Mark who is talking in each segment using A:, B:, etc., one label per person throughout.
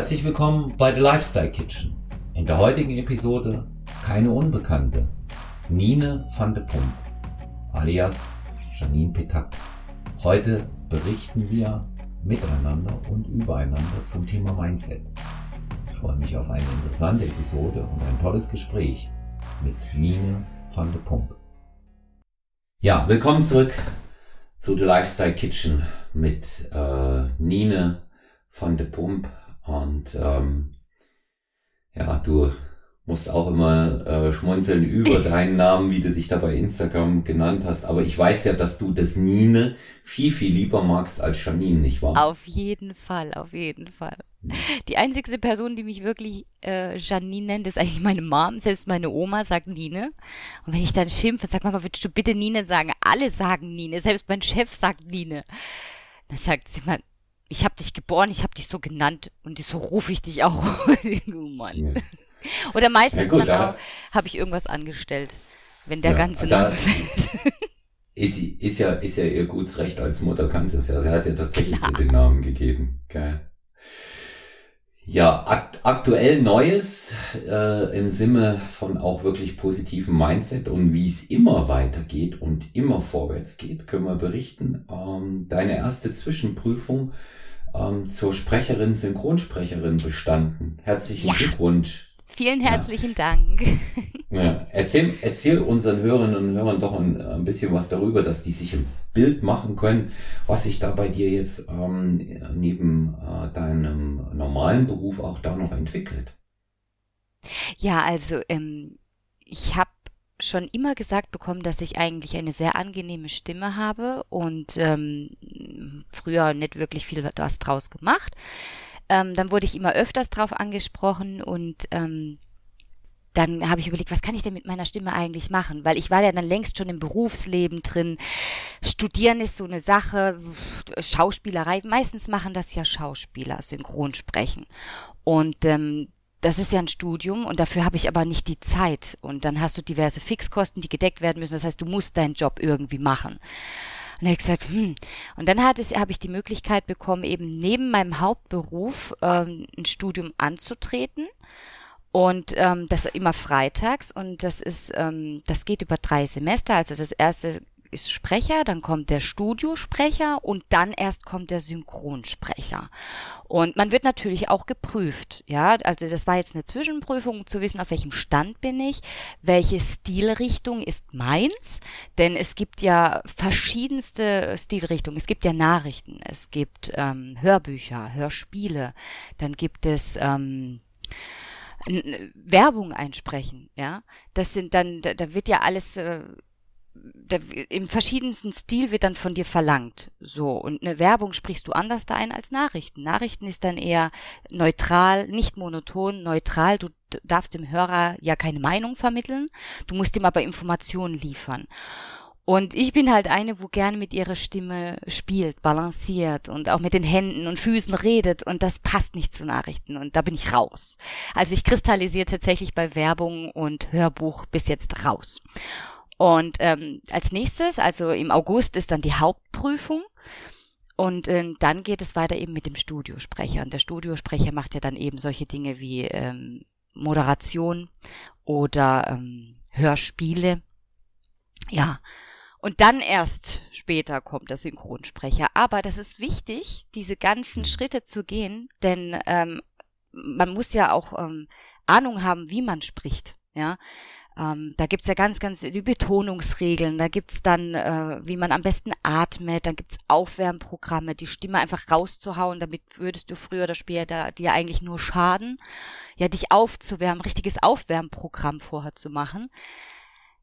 A: Herzlich willkommen bei The Lifestyle Kitchen. In der heutigen Episode keine Unbekannte. Nine van de Pump, alias Janine Petak. Heute berichten wir miteinander und übereinander zum Thema Mindset. Ich freue mich auf eine interessante Episode und ein tolles Gespräch mit Nine van de Pump. Ja, willkommen zurück zu The Lifestyle Kitchen mit äh, Nine van de Pump. Und ähm, ja, du musst auch immer äh, schmunzeln über deinen Namen, wie du dich da bei Instagram genannt hast. Aber ich weiß ja, dass du das Nine viel, viel lieber magst als Janine, nicht wahr?
B: Auf jeden Fall, auf jeden Fall. Die einzigste Person, die mich wirklich äh, Janine nennt, ist eigentlich meine Mom. Selbst meine Oma sagt Nine. Und wenn ich dann schimpfe, sag Mama, würdest du bitte Nine sagen? Alle sagen Nine. Selbst mein Chef sagt Nine. Dann sagt sie mal, ich habe dich geboren, ich habe dich so genannt und so rufe ich dich auch. oh Mann. Ja. Oder meistens ja, auch habe ich irgendwas angestellt, wenn der ja, ganze Name fällt.
A: Ist, ist, ja, ist ja ihr gutes Recht als Mutter, kannst du es ja. Sie hat ja tatsächlich ja. den Namen gegeben. Geil. Ja, akt aktuell Neues äh, im Sinne von auch wirklich positiven Mindset und wie es immer weitergeht und immer vorwärts geht, können wir berichten. Ähm, deine erste Zwischenprüfung ähm, zur Sprecherin, Synchronsprecherin bestanden. Herzlichen ja. Glückwunsch.
B: Vielen herzlichen ja. Dank.
A: Ja. Erzähl, erzähl unseren Hörerinnen und Hörern doch ein, ein, bisschen was darüber, dass die sich ein Bild machen können, was sich da bei dir jetzt ähm, neben äh, deinem normalen Beruf auch da noch entwickelt.
B: Ja, also ähm, ich habe schon immer gesagt bekommen, dass ich eigentlich eine sehr angenehme Stimme habe und ähm, früher nicht wirklich viel was draus gemacht. Ähm, dann wurde ich immer öfters drauf angesprochen und ähm, dann habe ich überlegt, was kann ich denn mit meiner Stimme eigentlich machen? Weil ich war ja dann längst schon im Berufsleben drin. Studieren ist so eine Sache, Schauspielerei, meistens machen das ja Schauspieler, Synchronsprechen. Und ähm, das ist ja ein Studium und dafür habe ich aber nicht die Zeit. Und dann hast du diverse Fixkosten, die gedeckt werden müssen. Das heißt, du musst deinen Job irgendwie machen. Und er hat gesagt, hm. Und dann habe ich die Möglichkeit bekommen, eben neben meinem Hauptberuf ähm, ein Studium anzutreten. Und ähm, das immer freitags und das ist, ähm, das geht über drei Semester. Also das erste ist Sprecher, dann kommt der Studiosprecher und dann erst kommt der Synchronsprecher. Und man wird natürlich auch geprüft, ja. Also das war jetzt eine Zwischenprüfung, um zu wissen, auf welchem Stand bin ich, welche Stilrichtung ist meins, denn es gibt ja verschiedenste Stilrichtungen. Es gibt ja Nachrichten, es gibt ähm, Hörbücher, Hörspiele, dann gibt es ähm, Werbung einsprechen, ja. Das sind dann, da, da wird ja alles äh, da, im verschiedensten Stil wird dann von dir verlangt. So. Und eine Werbung sprichst du anders da ein als Nachrichten. Nachrichten ist dann eher neutral, nicht monoton, neutral. Du darfst dem Hörer ja keine Meinung vermitteln. Du musst ihm aber Informationen liefern. Und ich bin halt eine, wo gerne mit ihrer Stimme spielt, balanciert und auch mit den Händen und Füßen redet und das passt nicht zu Nachrichten und da bin ich raus. Also ich kristallisiere tatsächlich bei Werbung und Hörbuch bis jetzt raus. Und ähm, als nächstes, also im August, ist dann die Hauptprüfung. Und äh, dann geht es weiter eben mit dem Studiosprecher. Und der Studiosprecher macht ja dann eben solche Dinge wie ähm, Moderation oder ähm, Hörspiele. Ja. Und dann erst später kommt der Synchronsprecher. Aber das ist wichtig, diese ganzen Schritte zu gehen, denn ähm, man muss ja auch ähm, Ahnung haben, wie man spricht. Ja, ähm, da gibt's ja ganz, ganz die Betonungsregeln, da gibt's dann, äh, wie man am besten atmet, dann gibt's Aufwärmprogramme, die Stimme einfach rauszuhauen, damit würdest du früher oder später dir eigentlich nur schaden, ja, dich aufzuwärmen, richtiges Aufwärmprogramm vorher zu machen.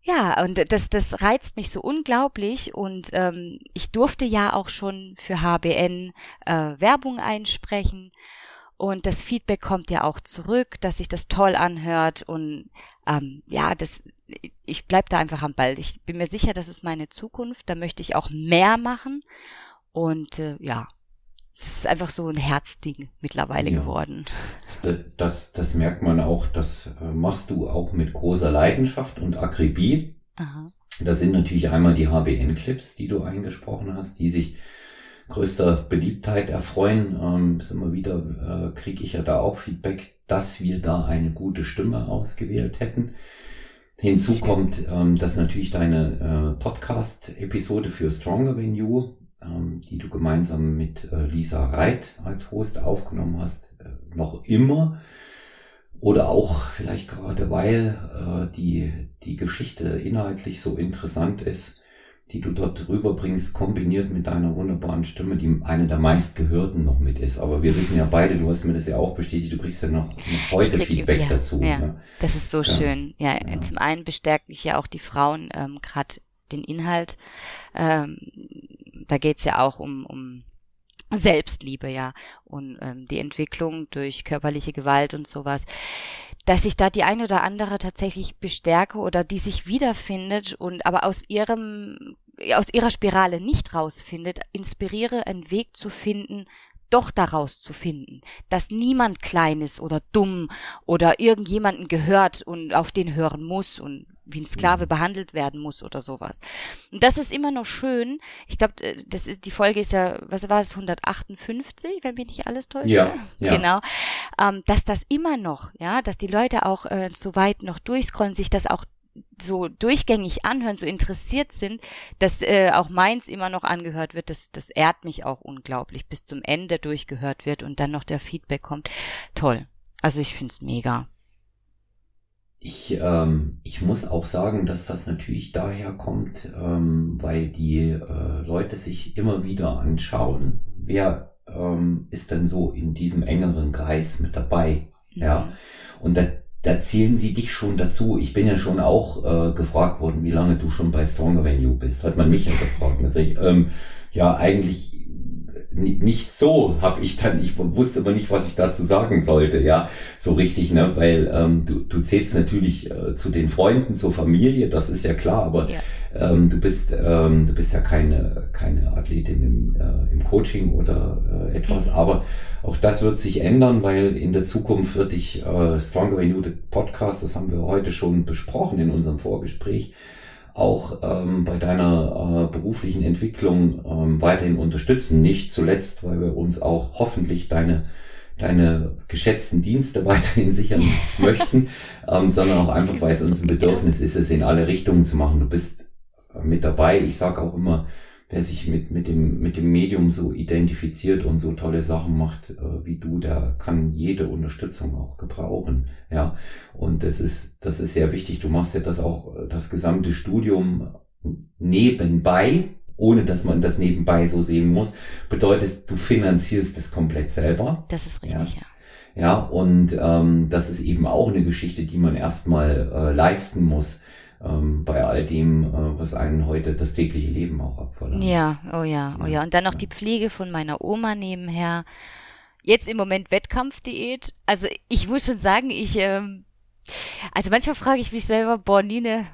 B: Ja, und das, das reizt mich so unglaublich. Und ähm, ich durfte ja auch schon für HBN äh, Werbung einsprechen und das Feedback kommt ja auch zurück, dass sich das toll anhört und ähm, ja, das, ich bleib da einfach am Ball. Ich bin mir sicher, das ist meine Zukunft. Da möchte ich auch mehr machen und äh, ja, es ist einfach so ein Herzding mittlerweile ja. geworden.
A: Äh, das, das merkt man auch, das äh, machst du auch mit großer Leidenschaft und Akribie. Aha. Da sind natürlich einmal die HBN-Clips, die du eingesprochen hast, die sich größter Beliebtheit erfreuen. Ähm, immer wieder äh, kriege ich ja da auch Feedback, dass wir da eine gute Stimme ausgewählt hätten. Hinzu kommt, ähm, dass natürlich deine äh, Podcast-Episode für Stronger Than You, ähm, die du gemeinsam mit äh, Lisa Reit als Host aufgenommen hast, äh, noch immer oder auch vielleicht gerade weil äh, die, die Geschichte inhaltlich so interessant ist, die du dort rüberbringst, kombiniert mit deiner wunderbaren Stimme, die eine der meistgehörten noch mit ist. Aber wir wissen ja beide, du hast mir das ja auch bestätigt, du kriegst ja noch, noch heute krieg, Feedback
B: ja,
A: dazu.
B: Ja, ne? Das ist so ja. schön. Ja, ja, zum einen bestärken ich ja auch die Frauen ähm, gerade den Inhalt. Ähm, da geht's ja auch um, um Selbstliebe, ja, und ähm, die Entwicklung durch körperliche Gewalt und sowas dass ich da die eine oder andere tatsächlich bestärke oder die sich wiederfindet und aber aus ihrem, aus ihrer Spirale nicht rausfindet, inspiriere, einen Weg zu finden, doch daraus zu finden, dass niemand klein ist oder dumm oder irgendjemanden gehört und auf den hören muss und wie ein Sklave mhm. behandelt werden muss oder sowas. Und das ist immer noch schön. Ich glaube, äh, das ist die Folge ist ja, was war es 158, wenn mich nicht alles täuscht.
A: Ja,
B: ja. genau. Ähm, dass das immer noch, ja, dass die Leute auch äh, so weit noch durchscrollen, sich das auch so durchgängig anhören, so interessiert sind, dass äh, auch meins immer noch angehört wird, das, das ehrt mich auch unglaublich, bis zum Ende durchgehört wird und dann noch der Feedback kommt. Toll. Also ich find's mega.
A: Ich, ähm, ich muss auch sagen, dass das natürlich daher kommt, ähm, weil die äh, Leute sich immer wieder anschauen, wer ähm, ist denn so in diesem engeren Kreis mit dabei. Ja. ja. Und da, da zählen sie dich schon dazu. Ich bin ja schon auch äh, gefragt worden, wie lange du schon bei Stronger Venue bist. Hat man mich ja gefragt. Also ich, ähm, ja, eigentlich nicht so habe ich dann, ich wusste aber nicht, was ich dazu sagen sollte, ja, so richtig, ne, weil ähm, du, du zählst natürlich äh, zu den Freunden, zur Familie, das ist ja klar, aber ja. ähm, du bist, ähm, du bist ja keine, keine Athletin im, äh, im Coaching oder äh, etwas, mhm. aber auch das wird sich ändern, weil in der Zukunft wird dich äh, Stronger Than You, Podcast, das haben wir heute schon besprochen in unserem Vorgespräch, auch ähm, bei deiner äh, beruflichen Entwicklung ähm, weiterhin unterstützen. Nicht zuletzt, weil wir uns auch hoffentlich deine deine geschätzten Dienste weiterhin sichern möchten, ähm, sondern auch einfach, weil es uns ein Bedürfnis ist, es in alle Richtungen zu machen. Du bist mit dabei. Ich sage auch immer, wer sich mit, mit, dem, mit dem Medium so identifiziert und so tolle Sachen macht äh, wie du, der kann jede Unterstützung auch gebrauchen. Ja, und das ist, das ist sehr wichtig. Du machst ja das auch, das gesamte Studium nebenbei, ohne dass man das nebenbei so sehen muss. Bedeutet, du finanzierst das komplett selber.
B: Das ist richtig, ja.
A: ja. Ja, und ähm, das ist eben auch eine Geschichte, die man erstmal äh, leisten muss ähm, bei all dem, äh, was einen heute das tägliche Leben auch abverlangt.
B: Ja, oh ja, oh ja. Und dann noch ja. die Pflege von meiner Oma nebenher. Jetzt im Moment Wettkampfdiät. Also ich muss schon sagen, ich, ähm, also manchmal frage ich mich selber, boah, Nine,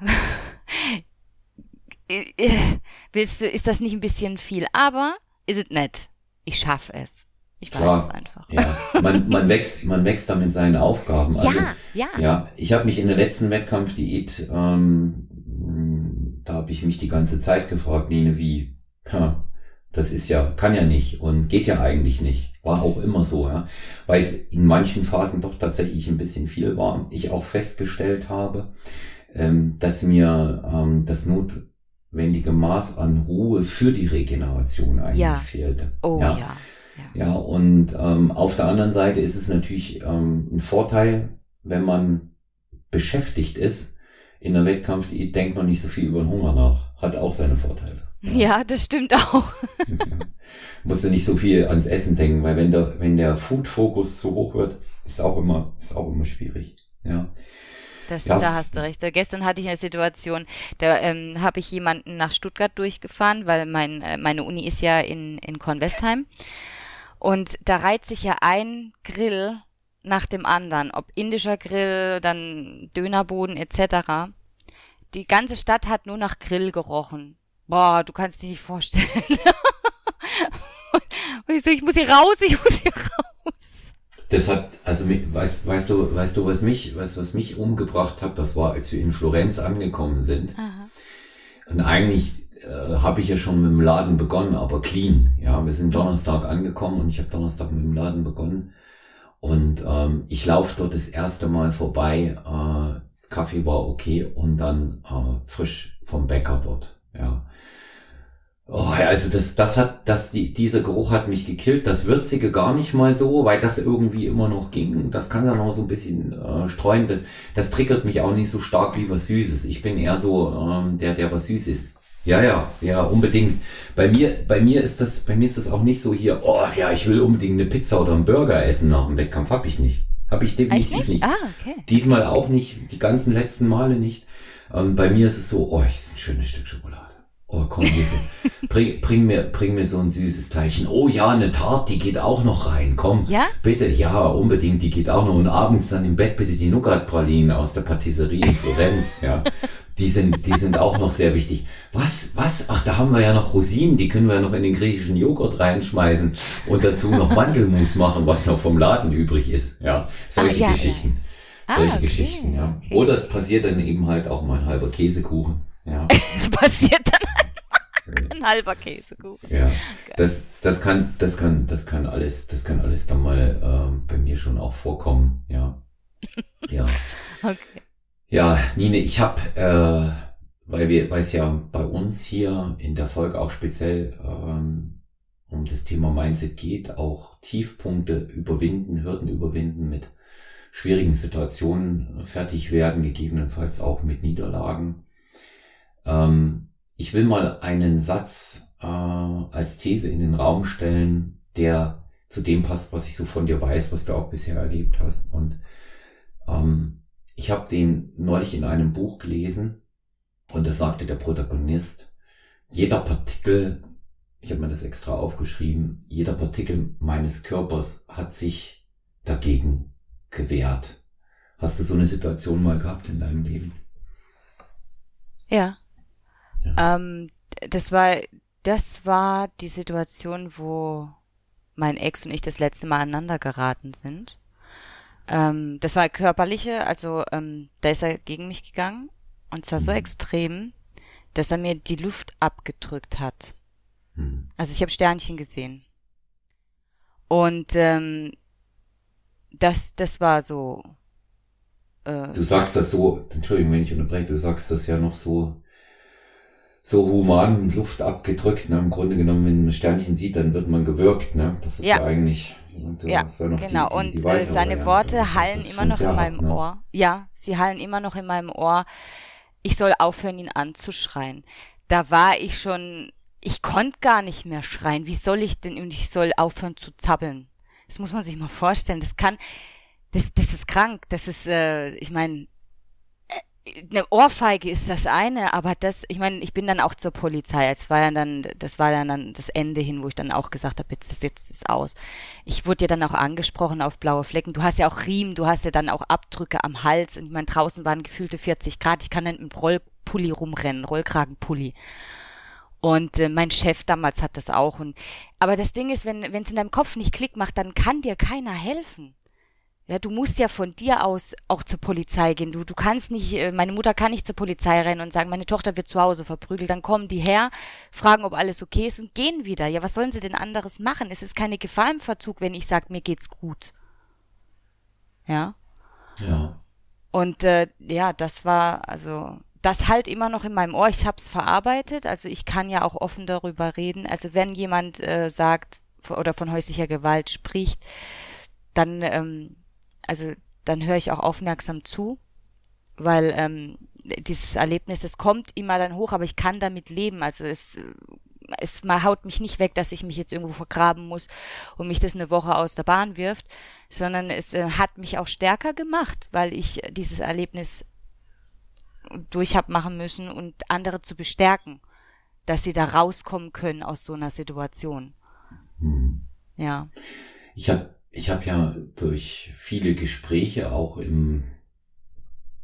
B: willst du, ist das nicht ein bisschen viel? Aber ist es nett. Ich schaffe es. Ich weiß Klar, es einfach.
A: Ja. Man, man, wächst, man wächst damit seine Aufgaben. Also, ja, ja. Ja, ich habe mich in der letzten Wettkampfdiät, ähm, da habe ich mich die ganze Zeit gefragt, Nine, wie? Ja, das ist ja, kann ja nicht und geht ja eigentlich nicht. War auch immer so, ja. Weil es in manchen Phasen doch tatsächlich ein bisschen viel war. Ich auch festgestellt habe, ähm, dass mir ähm, das notwendige Maß an Ruhe für die Regeneration eigentlich ja. fehlte.
B: Oh ja. ja.
A: Ja, und ähm, auf der anderen Seite ist es natürlich ähm, ein Vorteil, wenn man beschäftigt ist. In der Wettkampf denkt man nicht so viel über den Hunger nach. Hat auch seine Vorteile.
B: Ja, ja das stimmt auch.
A: Musst du nicht so viel ans Essen denken, weil wenn der, wenn der Food-Fokus zu hoch wird, ist auch immer, ist auch immer schwierig. Ja.
B: Das, ja. Da hast du recht. Gestern hatte ich eine Situation, da ähm, habe ich jemanden nach Stuttgart durchgefahren, weil mein, äh, meine Uni ist ja in, in Kornwestheim. Und da reiht sich ja ein Grill nach dem anderen, ob indischer Grill, dann Dönerboden etc. Die ganze Stadt hat nur nach Grill gerochen. Boah, du kannst dich nicht vorstellen. und ich so, ich muss hier raus, ich muss hier raus.
A: Das hat, also weißt, weißt du, weißt du, was mich, was, was mich umgebracht hat, das war, als wir in Florenz angekommen sind. Aha. Und eigentlich äh, habe ich ja schon mit dem Laden begonnen, aber clean. Ja, wir sind Donnerstag angekommen und ich habe Donnerstag mit dem Laden begonnen. Und ähm, ich laufe dort das erste Mal vorbei. Äh, Kaffee war okay und dann äh, frisch vom Bäcker dort. Ja. Oh, also das, das hat, das, die, dieser Geruch hat mich gekillt. Das Würzige gar nicht mal so, weil das irgendwie immer noch ging. Das kann dann auch so ein bisschen äh, streuen. Das, das triggert mich auch nicht so stark wie was Süßes. Ich bin eher so ähm, der, der was süß ist. Ja, ja, ja, unbedingt. Bei mir, bei mir ist das, bei mir ist das auch nicht so hier, oh ja, ich will unbedingt eine Pizza oder einen Burger essen nach dem Wettkampf. Hab ich nicht. Hab ich definitiv nicht? nicht.
B: Ah, okay.
A: Diesmal auch nicht, die ganzen letzten Male nicht. Ähm, bei mir ist es so, oh, ich ist ein schönes Stück Schokolade. Oh, komm, so. bring, bring, mir, bring mir so ein süßes Teilchen. Oh ja, eine Tarte, die geht auch noch rein. Komm,
B: ja?
A: bitte, ja, unbedingt, die geht auch noch. Und abends dann im Bett bitte die Nougat-Pralinen aus der Patisserie in Florenz. Ja, die sind, die sind auch noch sehr wichtig. Was, was? Ach, da haben wir ja noch Rosinen, die können wir noch in den griechischen Joghurt reinschmeißen und dazu noch Mandelmus machen, was noch vom Laden übrig ist. Ja, solche ah, ja, Geschichten. Ja. Solche ah, okay, Geschichten, ja. Okay. Oder es passiert dann eben halt auch mal ein halber Käsekuchen. Ja.
B: es passiert dann ein halber Käsekuchen.
A: Ja, das, das kann, das kann, das kann alles, das kann alles dann mal äh, bei mir schon auch vorkommen. Ja, ja. okay. Ja, Nine, ich habe, äh, weil wir, weil es ja bei uns hier in der Folge auch speziell ähm, um das Thema Mindset geht, auch Tiefpunkte überwinden, Hürden überwinden, mit schwierigen Situationen fertig werden, gegebenenfalls auch mit Niederlagen. Ähm, ich will mal einen Satz äh, als These in den Raum stellen, der zu dem passt, was ich so von dir weiß, was du auch bisher erlebt hast. Und ähm, ich habe den neulich in einem Buch gelesen und da sagte der Protagonist, jeder Partikel, ich habe mir das extra aufgeschrieben, jeder Partikel meines Körpers hat sich dagegen gewehrt. Hast du so eine Situation mal gehabt in deinem Leben?
B: Ja. ja. Ähm, das war, das war die Situation, wo mein Ex und ich das letzte Mal aneinander geraten sind. Ähm, das war körperliche, also ähm, da ist er gegen mich gegangen und zwar so mhm. extrem, dass er mir die Luft abgedrückt hat. Mhm. Also ich habe Sternchen gesehen. Und ähm, das, das war so.
A: Äh, du sagst das so, Entschuldigung, wenn ich unterbreche, du sagst das ja noch so so human Luft abgedrückt. Ne? Im Grunde genommen, wenn man ein Sternchen sieht, dann wird man gewürgt. Ne? Das ist ja, ja eigentlich
B: und ja, genau. Die, die, und die äh, seine Worte hallen immer noch in meinem ne? Ohr. Ja, sie hallen immer noch in meinem Ohr. Ich soll aufhören, ihn anzuschreien. Da war ich schon, ich konnte gar nicht mehr schreien. Wie soll ich denn, und ich soll aufhören zu zappeln. Das muss man sich mal vorstellen. Das kann, das, das ist krank. Das ist, äh, ich meine, eine Ohrfeige ist das eine, aber das, ich meine, ich bin dann auch zur Polizei. Es war ja dann, das war dann, dann das Ende hin, wo ich dann auch gesagt habe, jetzt, jetzt ist aus. Ich wurde ja dann auch angesprochen auf blaue Flecken. Du hast ja auch Riemen, du hast ja dann auch Abdrücke am Hals und ich meine, draußen waren gefühlte 40 Grad. Ich kann dann mit Rollpulli rumrennen, Rollkragenpulli. Und äh, mein Chef damals hat das auch. Und aber das Ding ist, wenn wenn es in deinem Kopf nicht Klick macht, dann kann dir keiner helfen. Ja, du musst ja von dir aus auch zur Polizei gehen. Du, du kannst nicht, äh, meine Mutter kann nicht zur Polizei rennen und sagen, meine Tochter wird zu Hause verprügelt. Dann kommen die her, fragen, ob alles okay ist und gehen wieder. Ja, was sollen sie denn anderes machen? Es ist keine Gefahr im Verzug, wenn ich sage, mir geht's gut. Ja.
A: Ja.
B: Und äh, ja, das war, also, das halt immer noch in meinem Ohr. Ich hab's verarbeitet. Also ich kann ja auch offen darüber reden. Also wenn jemand äh, sagt oder von häuslicher Gewalt spricht, dann ähm, also dann höre ich auch aufmerksam zu, weil ähm, dieses Erlebnis, es kommt immer dann hoch, aber ich kann damit leben. Also es, es mal haut mich nicht weg, dass ich mich jetzt irgendwo vergraben muss und mich das eine Woche aus der Bahn wirft, sondern es äh, hat mich auch stärker gemacht, weil ich dieses Erlebnis durch hab machen müssen und andere zu bestärken, dass sie da rauskommen können aus so einer Situation.
A: Hm.
B: Ja.
A: Ich habe ich habe ja durch viele Gespräche auch im,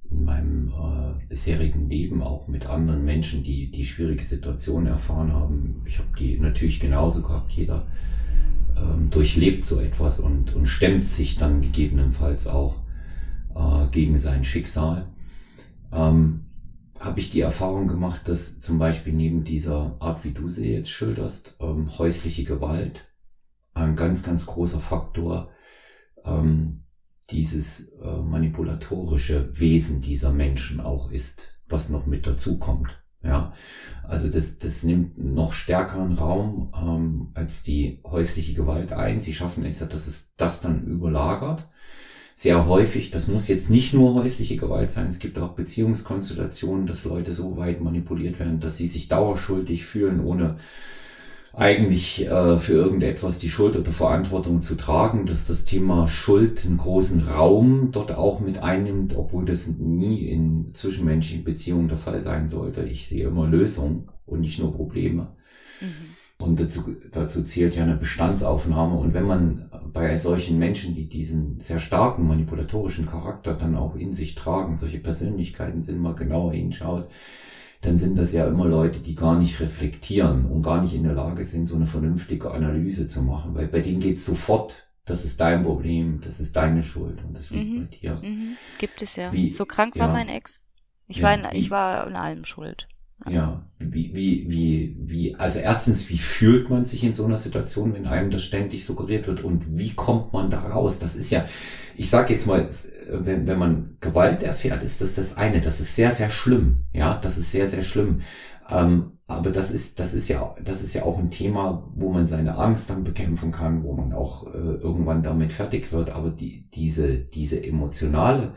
A: in meinem äh, bisherigen Leben auch mit anderen Menschen, die die schwierige Situation erfahren haben. Ich habe die natürlich genauso gehabt. Jeder ähm, durchlebt so etwas und, und stemmt sich dann gegebenenfalls auch äh, gegen sein Schicksal. Ähm, habe ich die Erfahrung gemacht, dass zum Beispiel neben dieser Art, wie du sie jetzt schilderst, ähm, häusliche Gewalt ein ganz, ganz großer Faktor ähm, dieses äh, manipulatorische Wesen dieser Menschen auch ist, was noch mit dazu kommt. Ja, also das, das nimmt noch stärkeren Raum ähm, als die häusliche Gewalt ein. Sie schaffen es ja, dass es das dann überlagert. Sehr häufig, das muss jetzt nicht nur häusliche Gewalt sein, es gibt auch Beziehungskonstellationen, dass Leute so weit manipuliert werden, dass sie sich dauerschuldig fühlen, ohne eigentlich äh, für irgendetwas die Schuld oder Verantwortung zu tragen, dass das Thema Schuld einen großen Raum dort auch mit einnimmt, obwohl das nie in zwischenmenschlichen Beziehungen der Fall sein sollte. Ich sehe immer Lösungen und nicht nur Probleme. Mhm. Und dazu, dazu zählt ja eine Bestandsaufnahme. Und wenn man bei solchen Menschen, die diesen sehr starken manipulatorischen Charakter dann auch in sich tragen, solche Persönlichkeiten sind, mal genauer hinschaut, dann sind das ja immer Leute, die gar nicht reflektieren und gar nicht in der Lage sind, so eine vernünftige Analyse zu machen. Weil bei denen geht's sofort, das ist dein Problem, das ist deine Schuld und das liegt mhm. bei dir.
B: Mhm. Gibt es ja. Wie, so krank war ja. mein Ex. Ich, ja, war in, ich war in allem schuld.
A: Ja, wie, wie, wie, wie, also erstens, wie fühlt man sich in so einer Situation, wenn einem das ständig suggeriert wird und wie kommt man da raus? Das ist ja, ich sage jetzt mal, wenn, wenn man Gewalt erfährt, ist das das eine, das ist sehr, sehr schlimm, ja, das ist sehr, sehr schlimm. Ähm, aber das ist, das ist ja, das ist ja auch ein Thema, wo man seine Angst dann bekämpfen kann, wo man auch äh, irgendwann damit fertig wird. Aber die, diese, diese emotionale,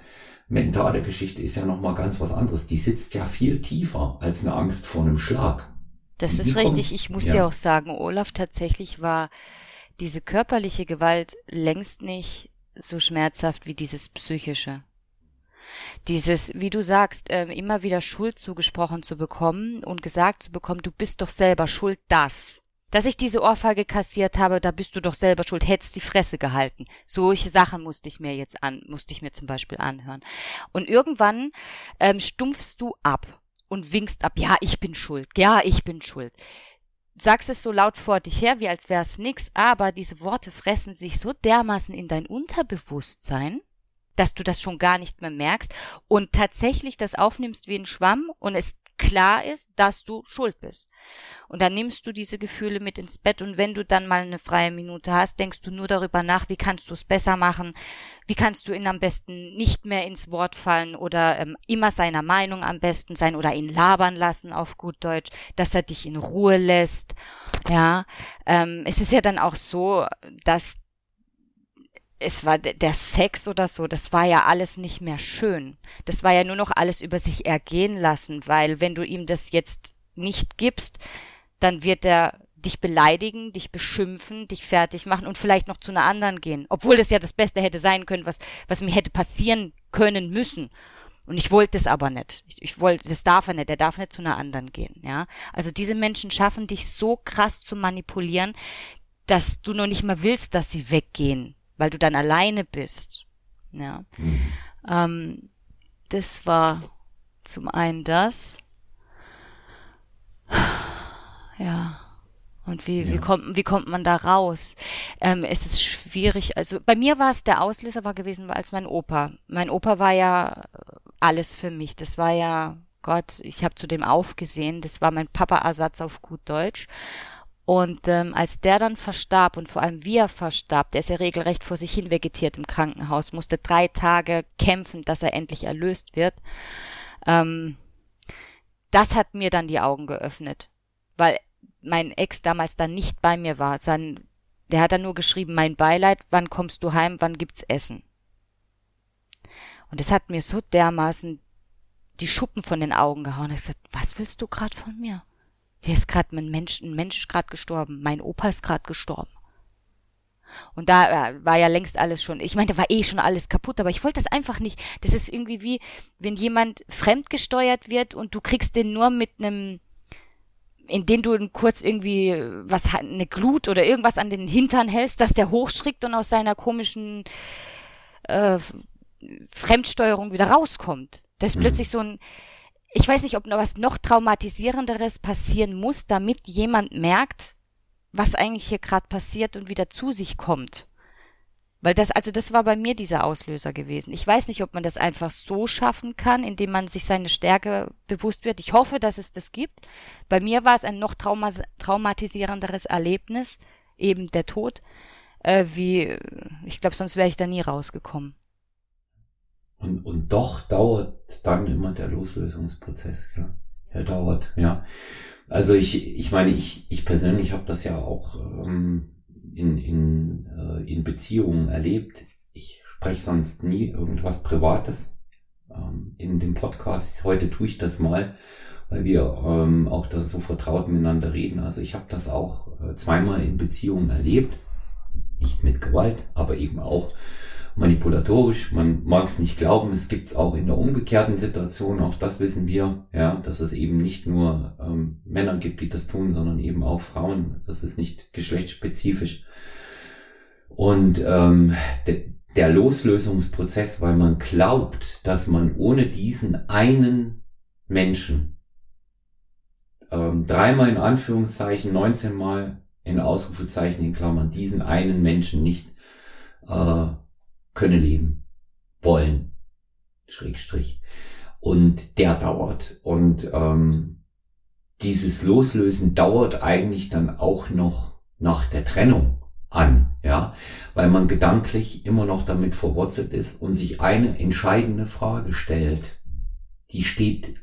A: mentale Geschichte ist ja nochmal ganz was anderes. Die sitzt ja viel tiefer als eine Angst vor einem Schlag.
B: Das ist richtig. Ich muss ja. dir auch sagen, Olaf, tatsächlich war diese körperliche Gewalt längst nicht so schmerzhaft wie dieses psychische. Dieses, wie du sagst, äh, immer wieder Schuld zugesprochen zu bekommen und gesagt zu bekommen, du bist doch selber schuld, das. Dass ich diese Ohrfeige kassiert habe, da bist du doch selber schuld, hättest die Fresse gehalten. Solche Sachen musste ich mir jetzt an, musste ich mir zum Beispiel anhören. Und irgendwann ähm, stumpfst du ab und winkst ab, ja, ich bin schuld, ja, ich bin schuld sagst es so laut vor dich her, wie als wär's nix, aber diese Worte fressen sich so dermaßen in dein Unterbewusstsein, dass du das schon gar nicht mehr merkst und tatsächlich das aufnimmst wie ein Schwamm und es klar ist, dass du schuld bist. Und dann nimmst du diese Gefühle mit ins Bett und wenn du dann mal eine freie Minute hast, denkst du nur darüber nach, wie kannst du es besser machen, wie kannst du ihn am besten nicht mehr ins Wort fallen oder ähm, immer seiner Meinung am besten sein oder ihn labern lassen auf gut Deutsch, dass er dich in Ruhe lässt. Ja, ähm, es ist ja dann auch so, dass es war der Sex oder so, das war ja alles nicht mehr schön. Das war ja nur noch alles über sich ergehen lassen, weil wenn du ihm das jetzt nicht gibst, dann wird er dich beleidigen, dich beschimpfen, dich fertig machen und vielleicht noch zu einer anderen gehen. Obwohl das ja das Beste hätte sein können, was, was mir hätte passieren können müssen. Und ich wollte es aber nicht. Ich, ich wollte, das darf er nicht. Er darf nicht zu einer anderen gehen, ja. Also diese Menschen schaffen dich so krass zu manipulieren, dass du noch nicht mal willst, dass sie weggehen weil du dann alleine bist. Ja. Mhm. Ähm, das war zum einen das. Ja. Und wie, ja. wie, kommt, wie kommt man da raus? Ähm, es ist schwierig. Also bei mir war es der Auslöser war gewesen als mein Opa. Mein Opa war ja alles für mich. Das war ja Gott. Ich habe zu dem aufgesehen. Das war mein Papa-Ersatz auf gut Deutsch. Und ähm, als der dann verstarb und vor allem wie er verstarb, der ist ja regelrecht vor sich hin vegetiert im Krankenhaus, musste drei Tage kämpfen, dass er endlich erlöst wird. Ähm, das hat mir dann die Augen geöffnet, weil mein Ex damals dann nicht bei mir war. Sein, der hat dann nur geschrieben, mein Beileid, wann kommst du heim, wann gibt's Essen? Und es hat mir so dermaßen die Schuppen von den Augen gehauen. Ich gesagt, was willst du gerade von mir? Hier ist gerade ein Mensch, ein Mensch ist gerade gestorben. Mein Opa ist gerade gestorben. Und da äh, war ja längst alles schon, ich meine, da war eh schon alles kaputt, aber ich wollte das einfach nicht. Das ist irgendwie wie, wenn jemand fremdgesteuert wird und du kriegst den nur mit einem, in den du kurz irgendwie was, eine Glut oder irgendwas an den Hintern hältst, dass der hochschrickt und aus seiner komischen äh, Fremdsteuerung wieder rauskommt. Das ist mhm. plötzlich so ein, ich weiß nicht, ob noch was noch traumatisierenderes passieren muss, damit jemand merkt, was eigentlich hier gerade passiert und wieder zu sich kommt. Weil das, also das war bei mir dieser Auslöser gewesen. Ich weiß nicht, ob man das einfach so schaffen kann, indem man sich seine Stärke bewusst wird. Ich hoffe, dass es das gibt. Bei mir war es ein noch trauma traumatisierenderes Erlebnis, eben der Tod, äh, wie, ich glaube, sonst wäre ich da nie rausgekommen.
A: Und, und doch dauert dann immer der Loslösungsprozess, ja. Der dauert, ja. Also ich, ich meine, ich, ich persönlich habe das ja auch ähm, in, in, äh, in Beziehungen erlebt. Ich spreche sonst nie irgendwas Privates ähm, in dem Podcast. Heute tue ich das mal, weil wir ähm, auch da so vertraut miteinander reden. Also ich habe das auch äh, zweimal in Beziehungen erlebt. Nicht mit Gewalt, aber eben auch manipulatorisch. Man mag es nicht glauben, es gibt es auch in der umgekehrten Situation, auch das wissen wir, ja, dass es eben nicht nur ähm, Männer gibt, die das tun, sondern eben auch Frauen. Das ist nicht geschlechtsspezifisch. Und ähm, de, der Loslösungsprozess, weil man glaubt, dass man ohne diesen einen Menschen ähm, dreimal in Anführungszeichen, 19 Mal in Ausrufezeichen in Klammern, diesen einen Menschen nicht äh, könne leben, wollen, Schrägstrich. Und der dauert. Und ähm, dieses Loslösen dauert eigentlich dann auch noch nach der Trennung an, ja, weil man gedanklich immer noch damit verwurzelt ist und sich eine entscheidende Frage stellt. Die steht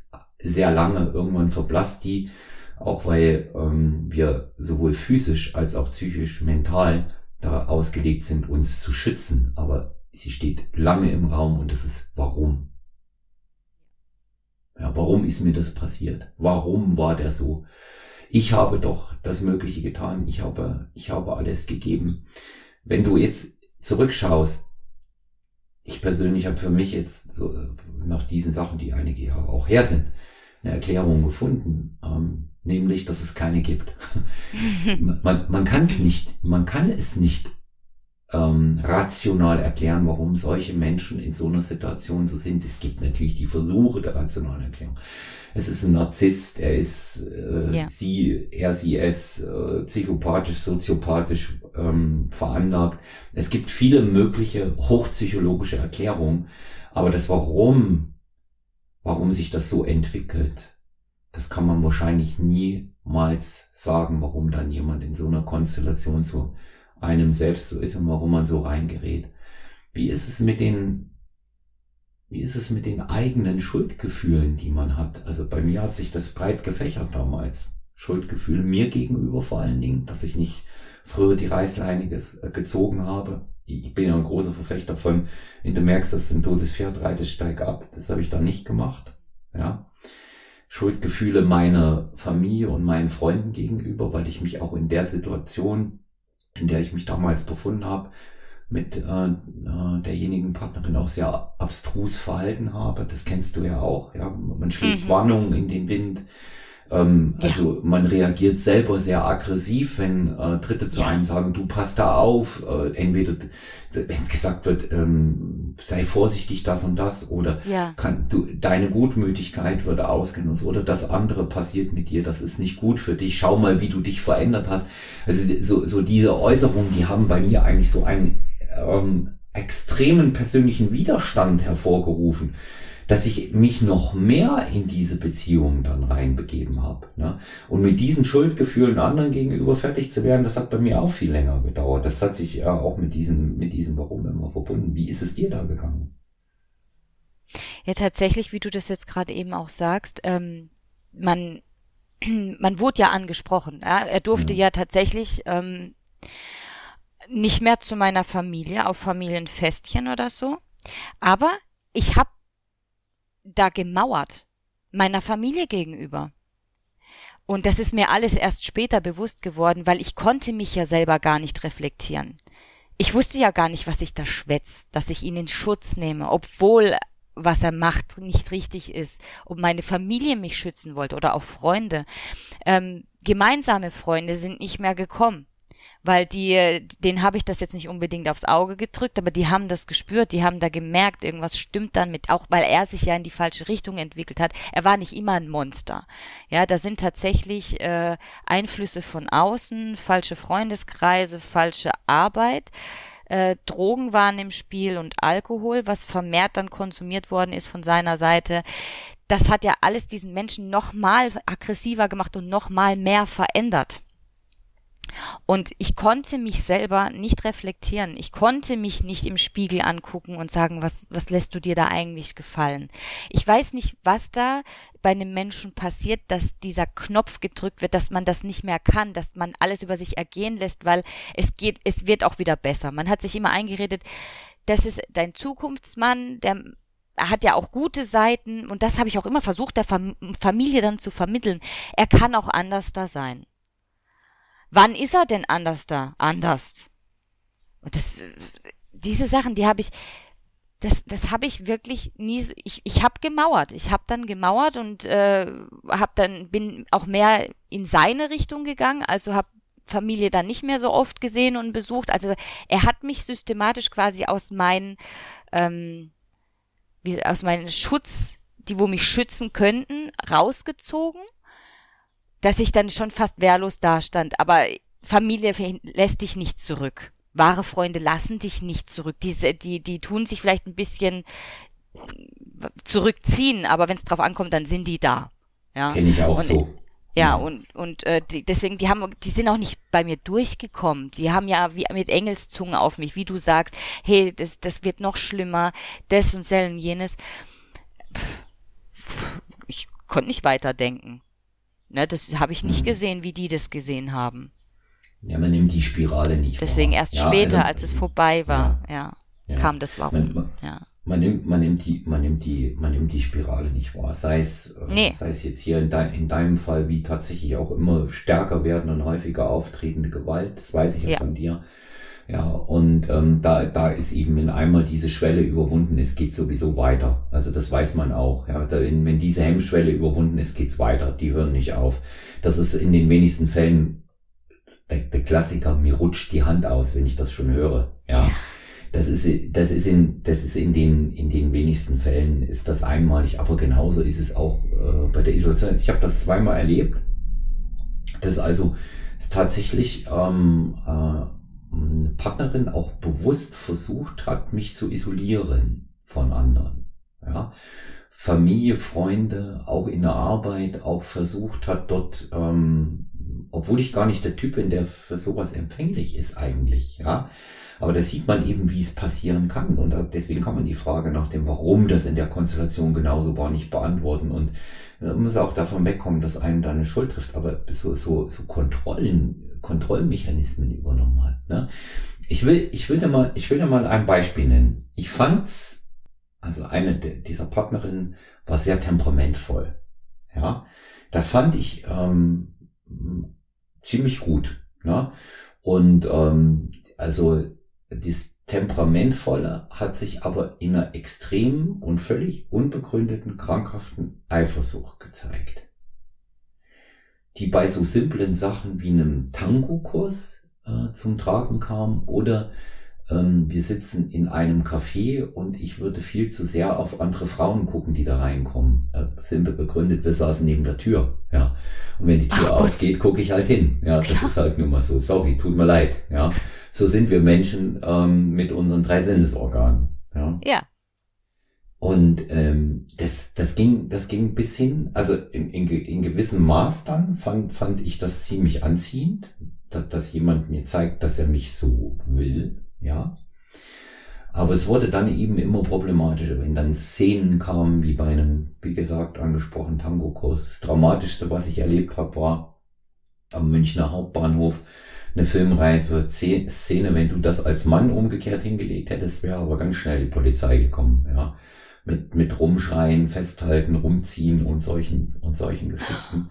A: sehr lange, irgendwann verblasst die, auch weil ähm, wir sowohl physisch als auch psychisch, mental da ausgelegt sind, uns zu schützen. Aber sie steht lange im Raum und das ist warum. Ja, warum ist mir das passiert? Warum war der so? Ich habe doch das Mögliche getan. Ich habe, ich habe alles gegeben. Wenn du jetzt zurückschaust, ich persönlich habe für mich jetzt so nach diesen Sachen, die einige Jahre auch her sind, eine Erklärung gefunden, ähm, nämlich, dass es keine gibt. man, man kann es nicht, man kann es nicht ähm, rational erklären, warum solche Menschen in so einer Situation so sind. Es gibt natürlich die Versuche der rationalen Erklärung. Es ist ein Narzisst, er ist äh, ja. sie, er, sie, es, äh, psychopathisch, soziopathisch ähm, veranlagt. Es gibt viele mögliche hochpsychologische Erklärungen, aber das Warum, warum sich das so entwickelt, das kann man wahrscheinlich niemals sagen, warum dann jemand in so einer Konstellation so einem selbst so ist und warum man so reingerät. Wie ist es mit den, wie ist es mit den eigenen Schuldgefühlen, die man hat? Also bei mir hat sich das breit gefächert damals. Schuldgefühl mir gegenüber vor allen Dingen, dass ich nicht früher die Reißleine äh, gezogen habe. Ich bin ja ein großer Verfechter von, wenn du merkst, dass du ein totes Pferd reitest, steig ab. Das habe ich da nicht gemacht. Ja. Schuldgefühle meiner Familie und meinen Freunden gegenüber, weil ich mich auch in der Situation in der ich mich damals befunden habe, mit äh, äh, derjenigen Partnerin auch sehr abstrus verhalten habe. Das kennst du ja auch. Ja, man schlägt mhm. Warnungen in den Wind. Ähm, ja. Also man reagiert selber sehr aggressiv, wenn äh, Dritte zu ja. einem sagen, du passt da auf. Äh, entweder wenn gesagt wird, ähm, sei vorsichtig, das und das, oder ja. kann du deine Gutmütigkeit würde ausgenutzt, oder das andere passiert mit dir, das ist nicht gut für dich. Schau mal, wie du dich verändert hast. Also so, so diese Äußerungen, die haben bei mir eigentlich so einen ähm, extremen persönlichen Widerstand hervorgerufen dass ich mich noch mehr in diese Beziehung dann reinbegeben habe. Ne? Und mit diesen Schuldgefühlen anderen gegenüber fertig zu werden, das hat bei mir auch viel länger gedauert. Das hat sich ja auch mit diesem, mit diesem Warum immer verbunden. Wie ist es dir da gegangen?
B: Ja, tatsächlich, wie du das jetzt gerade eben auch sagst, ähm, man, man wurde ja angesprochen. Ja? Er durfte ja, ja tatsächlich ähm, nicht mehr zu meiner Familie auf Familienfestchen oder so. Aber ich habe da gemauert, meiner Familie gegenüber. Und das ist mir alles erst später bewusst geworden, weil ich konnte mich ja selber gar nicht reflektieren. Ich wusste ja gar nicht, was ich da schwätz, dass ich ihn in Schutz nehme, obwohl was er macht nicht richtig ist, ob meine Familie mich schützen wollte oder auch Freunde. Ähm, gemeinsame Freunde sind nicht mehr gekommen weil die, den habe ich das jetzt nicht unbedingt aufs Auge gedrückt, aber die haben das gespürt, die haben da gemerkt, irgendwas stimmt dann mit, auch weil er sich ja in die falsche Richtung entwickelt hat. Er war nicht immer ein Monster. Ja, da sind tatsächlich äh, Einflüsse von außen, falsche Freundeskreise, falsche Arbeit äh, Drogen waren im Spiel und Alkohol, was vermehrt dann konsumiert worden ist von seiner Seite. Das hat ja alles diesen Menschen noch mal aggressiver gemacht und noch mal mehr verändert. Und ich konnte mich selber nicht reflektieren. Ich konnte mich nicht im Spiegel angucken und sagen, was, was lässt du dir da eigentlich gefallen? Ich weiß nicht, was da bei einem Menschen passiert, dass dieser Knopf gedrückt wird, dass man das nicht mehr kann, dass man alles über sich ergehen lässt, weil es geht, es wird auch wieder besser. Man hat sich immer eingeredet, das ist dein Zukunftsmann, der hat ja auch gute Seiten und das habe ich auch immer versucht, der Familie dann zu vermitteln. Er kann auch anders da sein. Wann ist er denn anders da? Anders. Und das, diese Sachen, die habe ich, das, das habe ich wirklich nie. So, ich, ich habe gemauert. Ich habe dann gemauert und äh, habe dann bin auch mehr in seine Richtung gegangen. Also habe Familie dann nicht mehr so oft gesehen und besucht. Also er hat mich systematisch quasi aus meinen ähm, wie, aus meinen Schutz, die wo mich schützen könnten, rausgezogen dass ich dann schon fast wehrlos dastand. Aber Familie lässt dich nicht zurück. Wahre Freunde lassen dich nicht zurück. Diese, die, die tun sich vielleicht ein bisschen zurückziehen, aber wenn es drauf ankommt, dann sind die da. Ja.
A: Kenne ich auch und, so.
B: Ja, und, und äh, die, deswegen, die haben, die sind auch nicht bei mir durchgekommen. Die haben ja wie mit Engelszungen auf mich, wie du sagst, hey, das, das wird noch schlimmer, das und und jenes. Ich konnte nicht weiterdenken. Ne, das habe ich nicht mhm. gesehen, wie die das gesehen haben.
A: Ja, man nimmt die Spirale nicht
B: Deswegen wahr. erst ja, später, also, als es vorbei war, ja, ja, kam das Warum.
A: Man, man, ja. man, nimmt, man, nimmt die, man, nimmt die, man nimmt die Spirale nicht wahr. Sei es, äh, nee. sei es jetzt hier in, dein, in deinem Fall, wie tatsächlich auch immer stärker werden und häufiger auftretende Gewalt, das weiß ich ja, ja. von dir. Ja, und ähm, da, da ist eben, wenn einmal diese Schwelle überwunden ist, geht sowieso weiter. Also das weiß man auch. Ja, da, wenn, wenn diese Hemmschwelle überwunden ist, geht's weiter. Die hören nicht auf. Das ist in den wenigsten Fällen der, der Klassiker, mir rutscht die Hand aus, wenn ich das schon höre. Ja. Das ist, das ist in, das ist in den, in den wenigsten Fällen ist das einmalig, aber genauso ist es auch äh, bei der Isolation. Ich habe das zweimal erlebt, dass also tatsächlich ähm, äh, Partnerin auch bewusst versucht hat, mich zu isolieren von anderen. Ja. Familie, Freunde, auch in der Arbeit, auch versucht hat dort, ähm, obwohl ich gar nicht der Typ bin, der für sowas empfänglich ist eigentlich, ja. Aber da sieht man eben, wie es passieren kann. Und deswegen kann man die Frage nach dem, warum das in der Konstellation genauso war, nicht beantworten. Und man muss auch davon wegkommen, dass einem da eine Schuld trifft. Aber so, so, so Kontrollen Kontrollmechanismen übernommen hat. Ne? Ich will, ich will dir mal, ich will dir mal ein Beispiel nennen. Ich fand's, also eine dieser Partnerinnen war sehr temperamentvoll. Ja, das fand ich ähm, ziemlich gut. Ne? Und ähm, also das Temperamentvolle hat sich aber in einer extremen und völlig unbegründeten krankhaften Eifersucht gezeigt die bei so simplen Sachen wie einem Tango-Kurs äh, zum Tragen kam oder ähm, wir sitzen in einem Café und ich würde viel zu sehr auf andere Frauen gucken, die da reinkommen. Äh, simpel begründet, wir saßen neben der Tür, ja. Und wenn die Tür Ach, aufgeht, gucke ich halt hin. Ja, das ist halt nur mal so. Sorry, tut mir leid. Ja, so sind wir Menschen ähm, mit unseren drei Sinnesorganen. Ja.
B: ja.
A: Und ähm, das, das, ging, das ging bis hin, also in, in, in gewissem Maß dann fand, fand ich das ziemlich anziehend, dass, dass jemand mir zeigt, dass er mich so will, ja. Aber es wurde dann eben immer problematischer, wenn dann Szenen kamen, wie bei einem, wie gesagt, angesprochenen Tango-Kurs. Das Dramatischste, was ich erlebt habe, war am Münchner Hauptbahnhof eine Filmreise, Szene, wenn du das als Mann umgekehrt hingelegt hättest, wäre aber ganz schnell die Polizei gekommen, ja mit, mit Rumschreien, Festhalten, Rumziehen und solchen, und solchen Geschichten.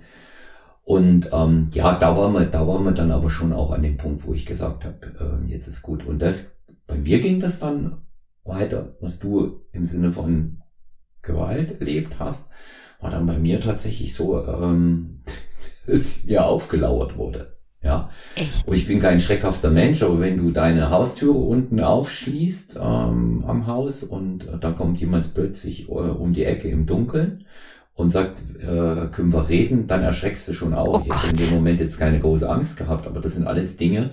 A: Und ähm, ja, da waren wir, da waren wir dann aber schon auch an dem Punkt, wo ich gesagt habe, äh, jetzt ist gut. Und das, bei mir ging das dann weiter, was du im Sinne von Gewalt erlebt hast, war dann bei mir tatsächlich so, ähm, dass mir aufgelauert wurde. Ja. Echt? Und ich bin kein schreckhafter Mensch, aber wenn du deine Haustüre unten aufschließt ähm, am Haus und äh, dann kommt jemand plötzlich äh, um die Ecke im Dunkeln und sagt, äh, können wir reden, dann erschreckst du schon auch. Oh ich habe in dem Moment jetzt keine große Angst gehabt, aber das sind alles Dinge,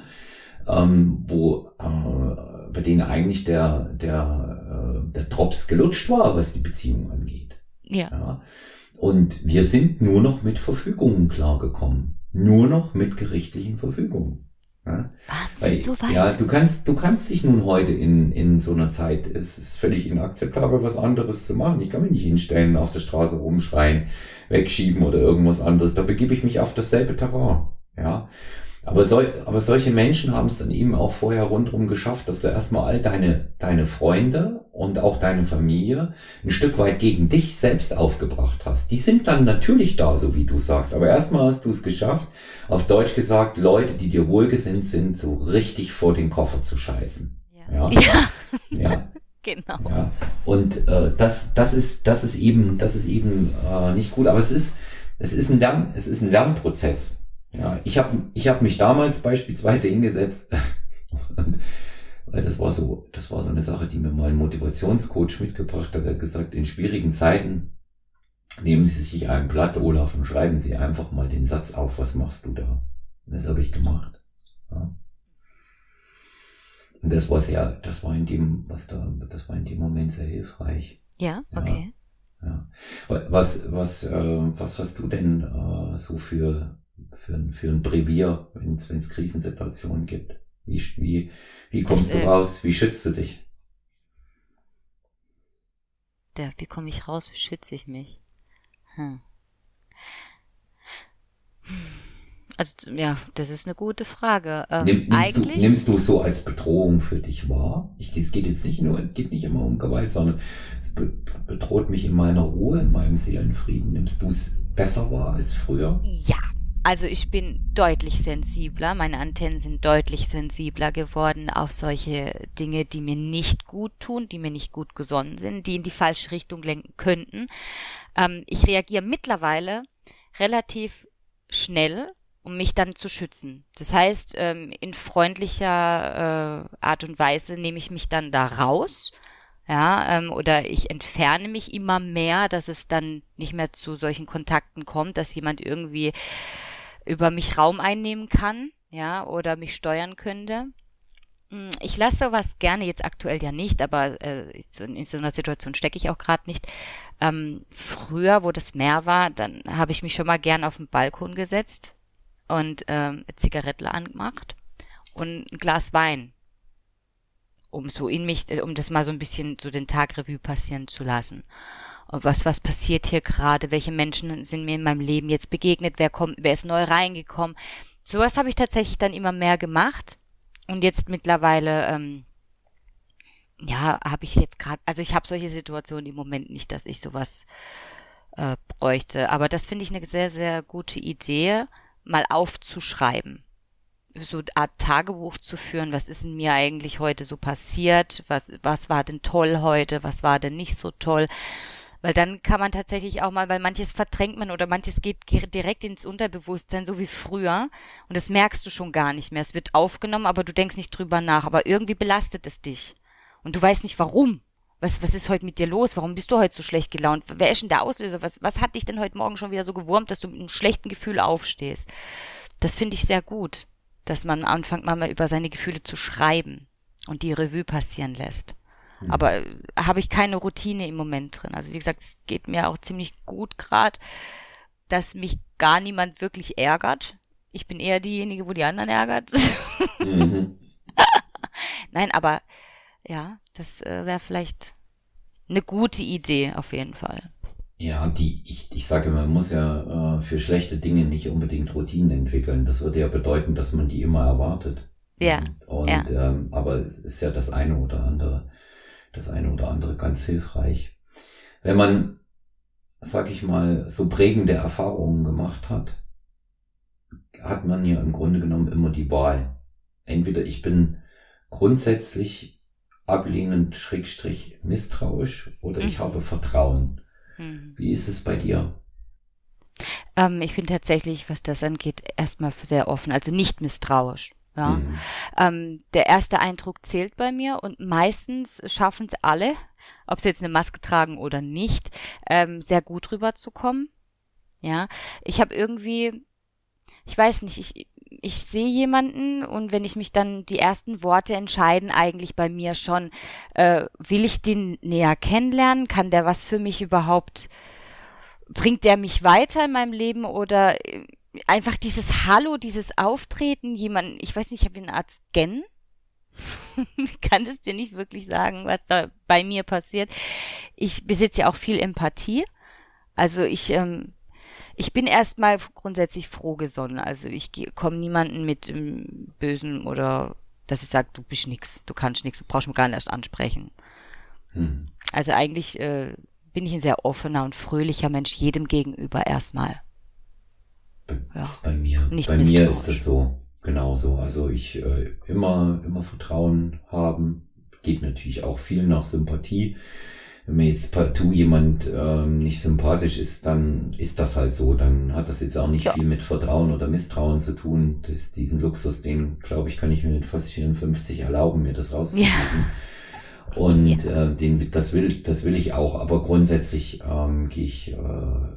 A: ähm, wo, äh, bei denen eigentlich der, der, äh, der Drops gelutscht war, was die Beziehung angeht.
B: Ja.
A: ja. Und wir sind nur noch mit Verfügungen klargekommen. Nur noch mit gerichtlichen Verfügungen.
B: Ja? Wahnsinn, Weil, so weit.
A: Ja, du kannst, du kannst dich nun heute in, in so einer Zeit, es ist völlig inakzeptabel, was anderes zu machen. Ich kann mich nicht hinstellen, auf der Straße rumschreien, wegschieben oder irgendwas anderes. Da begebe ich mich auf dasselbe Terrain. Ja. Aber, so, aber solche Menschen haben es dann eben auch vorher rundherum geschafft, dass du erstmal all deine, deine Freunde und auch deine Familie ein Stück weit gegen dich selbst aufgebracht hast. Die sind dann natürlich da, so wie du sagst. Aber erstmal hast du es geschafft, auf Deutsch gesagt, Leute, die dir wohlgesinnt sind, so richtig vor den Koffer zu scheißen.
B: Ja. Ja.
A: ja. ja.
B: genau.
A: Ja. Und äh, das, das ist, das ist eben, das ist eben äh, nicht gut. Aber es ist, es ist ein Lern, es ist ein Lernprozess. Ja, ich habe ich hab mich damals beispielsweise hingesetzt, und, weil das war so, das war so eine Sache, die mir mal ein Motivationscoach mitgebracht hat. Er hat gesagt, in schwierigen Zeiten nehmen Sie sich ein Blatt, Olaf, und schreiben Sie einfach mal den Satz auf, was machst du da? Und das habe ich gemacht. Ja. Und das war sehr, das war in dem, was da, das war in dem Moment sehr hilfreich.
B: Ja, okay.
A: Ja. ja. Was, was, äh, was hast du denn äh, so für für, für ein Brevier, wenn es Krisensituationen gibt? Wie, wie, wie kommst das, du raus? Wie schützt du dich?
B: Der, wie komme ich raus? Wie schütze ich mich? Hm. Also ja, das ist eine gute Frage. Ähm,
A: Nimm, nimmst, eigentlich, du, nimmst du so als Bedrohung für dich wahr? Ich, es geht jetzt nicht nur, es geht nicht immer um Gewalt, sondern es be bedroht mich in meiner Ruhe, in meinem Seelenfrieden. Nimmst du es besser wahr als früher?
B: Ja, also ich bin deutlich sensibler, meine Antennen sind deutlich sensibler geworden auf solche Dinge, die mir nicht gut tun, die mir nicht gut gesonnen sind, die in die falsche Richtung lenken könnten. Ähm, ich reagiere mittlerweile relativ schnell, um mich dann zu schützen. Das heißt, ähm, in freundlicher äh, Art und Weise nehme ich mich dann da raus. Ja, ähm, oder ich entferne mich immer mehr, dass es dann nicht mehr zu solchen Kontakten kommt, dass jemand irgendwie über mich Raum einnehmen kann, ja, oder mich steuern könnte. Hm, ich lasse sowas gerne jetzt aktuell ja nicht, aber äh, in so einer Situation stecke ich auch gerade nicht. Ähm, früher, wo das mehr war, dann habe ich mich schon mal gern auf den Balkon gesetzt und ähm, Zigarettle angemacht und ein Glas Wein, um so in mich, um das mal so ein bisschen so den Tag Revue passieren zu lassen was, was passiert hier gerade, welche Menschen sind mir in meinem Leben jetzt begegnet, wer kommt, wer ist neu reingekommen. Sowas habe ich tatsächlich dann immer mehr gemacht. Und jetzt mittlerweile, ähm, ja, habe ich jetzt gerade, also ich habe solche Situationen im Moment nicht, dass ich sowas äh, bräuchte. Aber das finde ich eine sehr, sehr gute Idee, mal aufzuschreiben so eine Art Tagebuch zu führen, was ist in mir eigentlich heute so passiert, was, was war denn toll heute, was war denn nicht so toll. Weil dann kann man tatsächlich auch mal, weil manches verdrängt man oder manches geht direkt ins Unterbewusstsein, so wie früher. Und das merkst du schon gar nicht mehr. Es wird aufgenommen, aber du denkst nicht drüber nach. Aber irgendwie belastet es dich. Und du weißt nicht warum. Was, was ist heute mit dir los? Warum bist du heute so schlecht gelaunt? Wer ist denn der Auslöser? Was, was hat dich denn heute Morgen schon wieder so gewurmt, dass du mit einem schlechten Gefühl aufstehst? Das finde ich sehr gut, dass man anfängt, mal über seine Gefühle zu schreiben und die Revue passieren lässt. Mhm. Aber äh, habe ich keine Routine im Moment drin. Also wie gesagt, es geht mir auch ziemlich gut gerade, dass mich gar niemand wirklich ärgert. Ich bin eher diejenige, wo die anderen ärgert. Mhm. Nein, aber ja, das äh, wäre vielleicht eine gute Idee auf jeden Fall.
A: Ja, die, ich, ich sage, man muss ja äh, für schlechte Dinge nicht unbedingt Routinen entwickeln. Das würde ja bedeuten, dass man die immer erwartet.
B: Ja.
A: Und,
B: ja.
A: Ähm, aber es ist ja das eine oder andere das eine oder andere ganz hilfreich. Wenn man, sag ich mal, so prägende Erfahrungen gemacht hat, hat man ja im Grunde genommen immer die Wahl. Entweder ich bin grundsätzlich ablehnend, schrägstrich misstrauisch oder mhm. ich habe Vertrauen. Mhm. Wie ist es bei dir?
B: Ähm, ich bin tatsächlich, was das angeht, erstmal sehr offen, also nicht misstrauisch. Ja. Mhm. Ähm, der erste Eindruck zählt bei mir und meistens schaffen es alle, ob sie jetzt eine Maske tragen oder nicht, ähm, sehr gut rüberzukommen. Ja, ich habe irgendwie, ich weiß nicht, ich ich sehe jemanden und wenn ich mich dann die ersten Worte entscheiden, eigentlich bei mir schon, äh, will ich den näher kennenlernen? Kann der was für mich überhaupt? Bringt der mich weiter in meinem Leben oder äh, einfach dieses Hallo, dieses Auftreten, jemand, ich weiß nicht, ich habe eine Art Scan. ich kann es dir nicht wirklich sagen, was da bei mir passiert. Ich besitze ja auch viel Empathie. Also ich, ähm, ich bin erstmal grundsätzlich froh gesonnen. Also ich komme niemanden mit ähm, Bösen oder dass ich sage, du bist nix, du kannst nix, du brauchst mich gar nicht erst ansprechen. Hm. Also eigentlich äh, bin ich ein sehr offener und fröhlicher Mensch jedem gegenüber erstmal.
A: Ja. ist bei mir. Nicht bei mir ist das so, genauso. Also ich äh, immer, immer Vertrauen haben. Geht natürlich auch viel nach Sympathie. Wenn mir jetzt partout jemand ähm, nicht sympathisch ist, dann ist das halt so. Dann hat das jetzt auch nicht ja. viel mit Vertrauen oder Misstrauen zu tun. Das, diesen Luxus, den, glaube ich, kann ich mir mit fast 54 erlauben, mir das rauszufinden. Ja. Und ja. äh, den, das will, das will ich auch. Aber grundsätzlich ähm, gehe ich äh,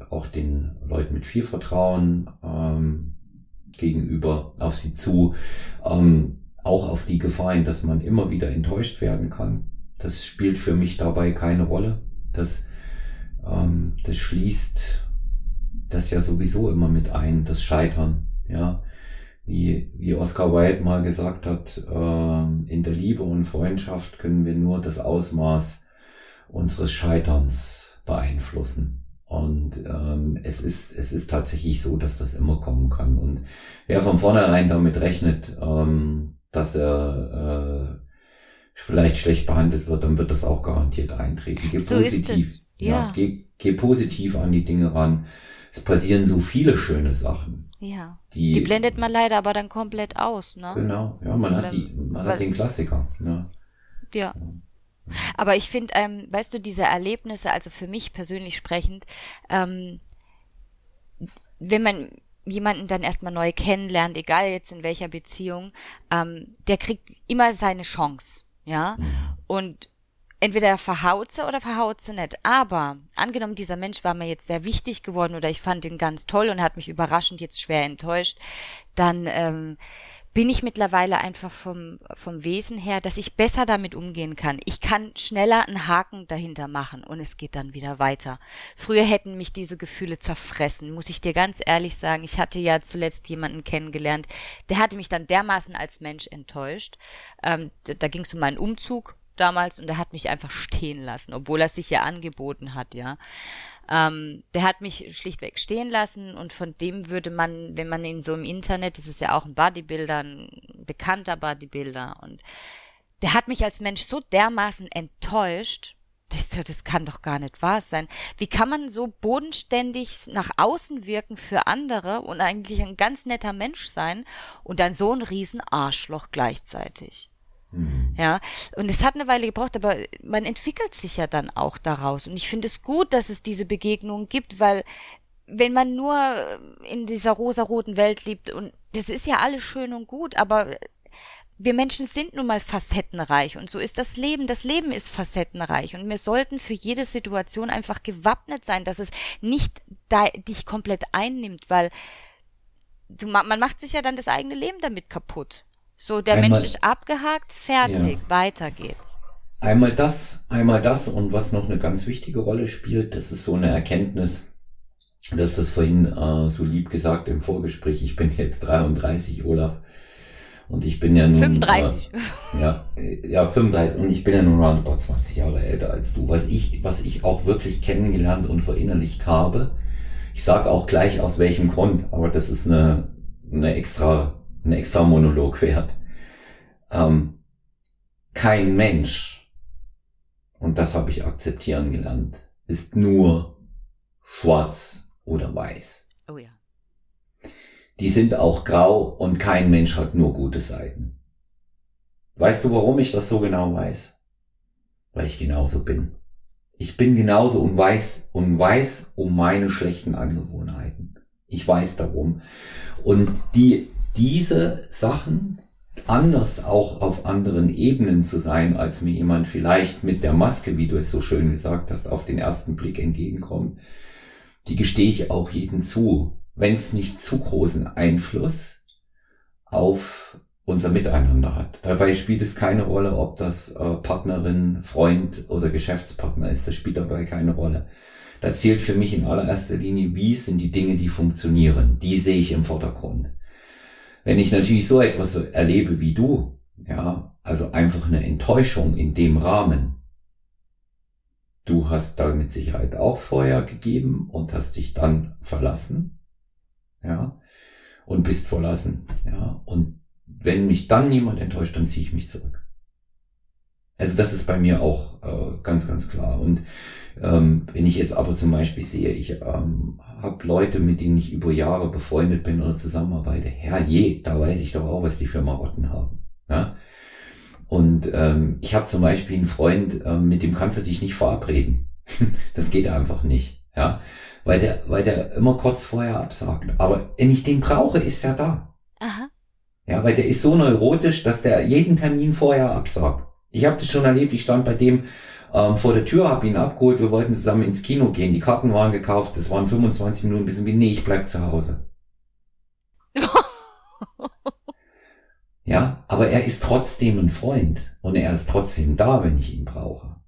A: auch den Leuten mit viel Vertrauen ähm, gegenüber auf sie zu. Ähm, auch auf die Gefahr hin, dass man immer wieder enttäuscht werden kann. Das spielt für mich dabei keine Rolle. Das, ähm, das schließt das ja sowieso immer mit ein, das Scheitern. Ja, wie, wie Oscar Wilde mal gesagt hat, äh, in der Liebe und Freundschaft können wir nur das Ausmaß unseres Scheiterns beeinflussen. Und ähm, es, ist, es ist tatsächlich so, dass das immer kommen kann. Und wer von vornherein damit rechnet, ähm, dass er äh, vielleicht schlecht behandelt wird, dann wird das auch garantiert eintreten. Geh
B: so positiv,
A: ja. ja geh, geh positiv an die Dinge ran. Es passieren so viele schöne Sachen.
B: Ja. Die, die blendet man leider aber dann komplett aus, ne?
A: Genau, ja, man hat die, man weil, hat den Klassiker, ne?
B: Ja. Aber ich finde, ähm, weißt du, diese Erlebnisse, also für mich persönlich sprechend, ähm, wenn man jemanden dann erstmal neu kennenlernt, egal jetzt in welcher Beziehung, ähm, der kriegt immer seine Chance, ja. Mhm. Und entweder verhaut sie oder verhaut sie nicht. Aber angenommen, dieser Mensch war mir jetzt sehr wichtig geworden oder ich fand ihn ganz toll und hat mich überraschend jetzt schwer enttäuscht, dann ähm, bin ich mittlerweile einfach vom, vom Wesen her, dass ich besser damit umgehen kann. Ich kann schneller einen Haken dahinter machen und es geht dann wieder weiter. Früher hätten mich diese Gefühle zerfressen, muss ich dir ganz ehrlich sagen. Ich hatte ja zuletzt jemanden kennengelernt, der hatte mich dann dermaßen als Mensch enttäuscht. Ähm, da ging es um meinen Umzug damals und er hat mich einfach stehen lassen, obwohl er sich ja angeboten hat, ja. Ähm, der hat mich schlichtweg stehen lassen und von dem würde man, wenn man ihn so im Internet, das ist ja auch ein Bodybuilder, ein bekannter Bodybuilder und der hat mich als Mensch so dermaßen enttäuscht, das, das kann doch gar nicht wahr sein. Wie kann man so bodenständig nach außen wirken für andere und eigentlich ein ganz netter Mensch sein und dann so ein riesen Arschloch gleichzeitig? Mhm. Ja, und es hat eine Weile gebraucht, aber man entwickelt sich ja dann auch daraus. Und ich finde es gut, dass es diese Begegnungen gibt, weil wenn man nur in dieser rosaroten Welt lebt und das ist ja alles schön und gut, aber wir Menschen sind nun mal facettenreich und so ist das Leben. Das Leben ist facettenreich und wir sollten für jede Situation einfach gewappnet sein, dass es nicht dich komplett einnimmt, weil du, man macht sich ja dann das eigene Leben damit kaputt. So, der einmal, Mensch ist abgehakt, fertig, ja. weiter geht's.
A: Einmal das, einmal das und was noch eine ganz wichtige Rolle spielt, das ist so eine Erkenntnis, dass das vorhin äh, so lieb gesagt im Vorgespräch, ich bin jetzt 33, Olaf, und ich bin ja nun
B: 35.
A: Äh, ja, ja, 35 und ich bin ja nun roundabout 20 Jahre älter als du. Was ich, was ich auch wirklich kennengelernt und verinnerlicht habe, ich sage auch gleich aus welchem Grund, aber das ist eine, eine extra ein extra Monolog wert. Ähm, kein Mensch, und das habe ich akzeptieren gelernt, ist nur schwarz oder weiß.
B: Oh ja.
A: Die sind auch grau und kein Mensch hat nur gute Seiten. Weißt du, warum ich das so genau weiß? Weil ich genauso bin. Ich bin genauso und weiß und weiß um meine schlechten Angewohnheiten. Ich weiß darum. Und die diese Sachen anders auch auf anderen Ebenen zu sein, als mir jemand vielleicht mit der Maske, wie du es so schön gesagt hast, auf den ersten Blick entgegenkommt, die gestehe ich auch jedem zu. Wenn es nicht zu großen Einfluss auf unser Miteinander hat. Dabei spielt es keine Rolle, ob das äh, Partnerin, Freund oder Geschäftspartner ist. Das spielt dabei keine Rolle. Da zählt für mich in allererster Linie, wie sind die Dinge, die funktionieren. Die sehe ich im Vordergrund. Wenn ich natürlich so etwas erlebe wie du, ja, also einfach eine Enttäuschung in dem Rahmen, du hast da mit Sicherheit auch Feuer gegeben und hast dich dann verlassen, ja, und bist verlassen, ja, und wenn mich dann niemand enttäuscht, dann ziehe ich mich zurück. Also das ist bei mir auch äh, ganz, ganz klar. Und ähm, wenn ich jetzt aber zum Beispiel sehe, ich ähm, habe Leute, mit denen ich über Jahre befreundet bin oder zusammenarbeite, herrje, da weiß ich doch auch, was die für Marotten haben. Ja? Und ähm, ich habe zum Beispiel einen Freund, ähm, mit dem kannst du dich nicht verabreden. das geht einfach nicht. Ja, weil der, weil der immer kurz vorher absagt. Aber wenn ich den brauche, ist er da. Aha. Ja, weil der ist so neurotisch, dass der jeden Termin vorher absagt. Ich habe das schon erlebt, ich stand bei dem ähm, vor der Tür, habe ihn abgeholt, wir wollten zusammen ins Kino gehen, die Karten waren gekauft, das waren 25 Minuten, bis wie, nee, ich bleib zu Hause. ja, aber er ist trotzdem ein Freund und er ist trotzdem da, wenn ich ihn brauche.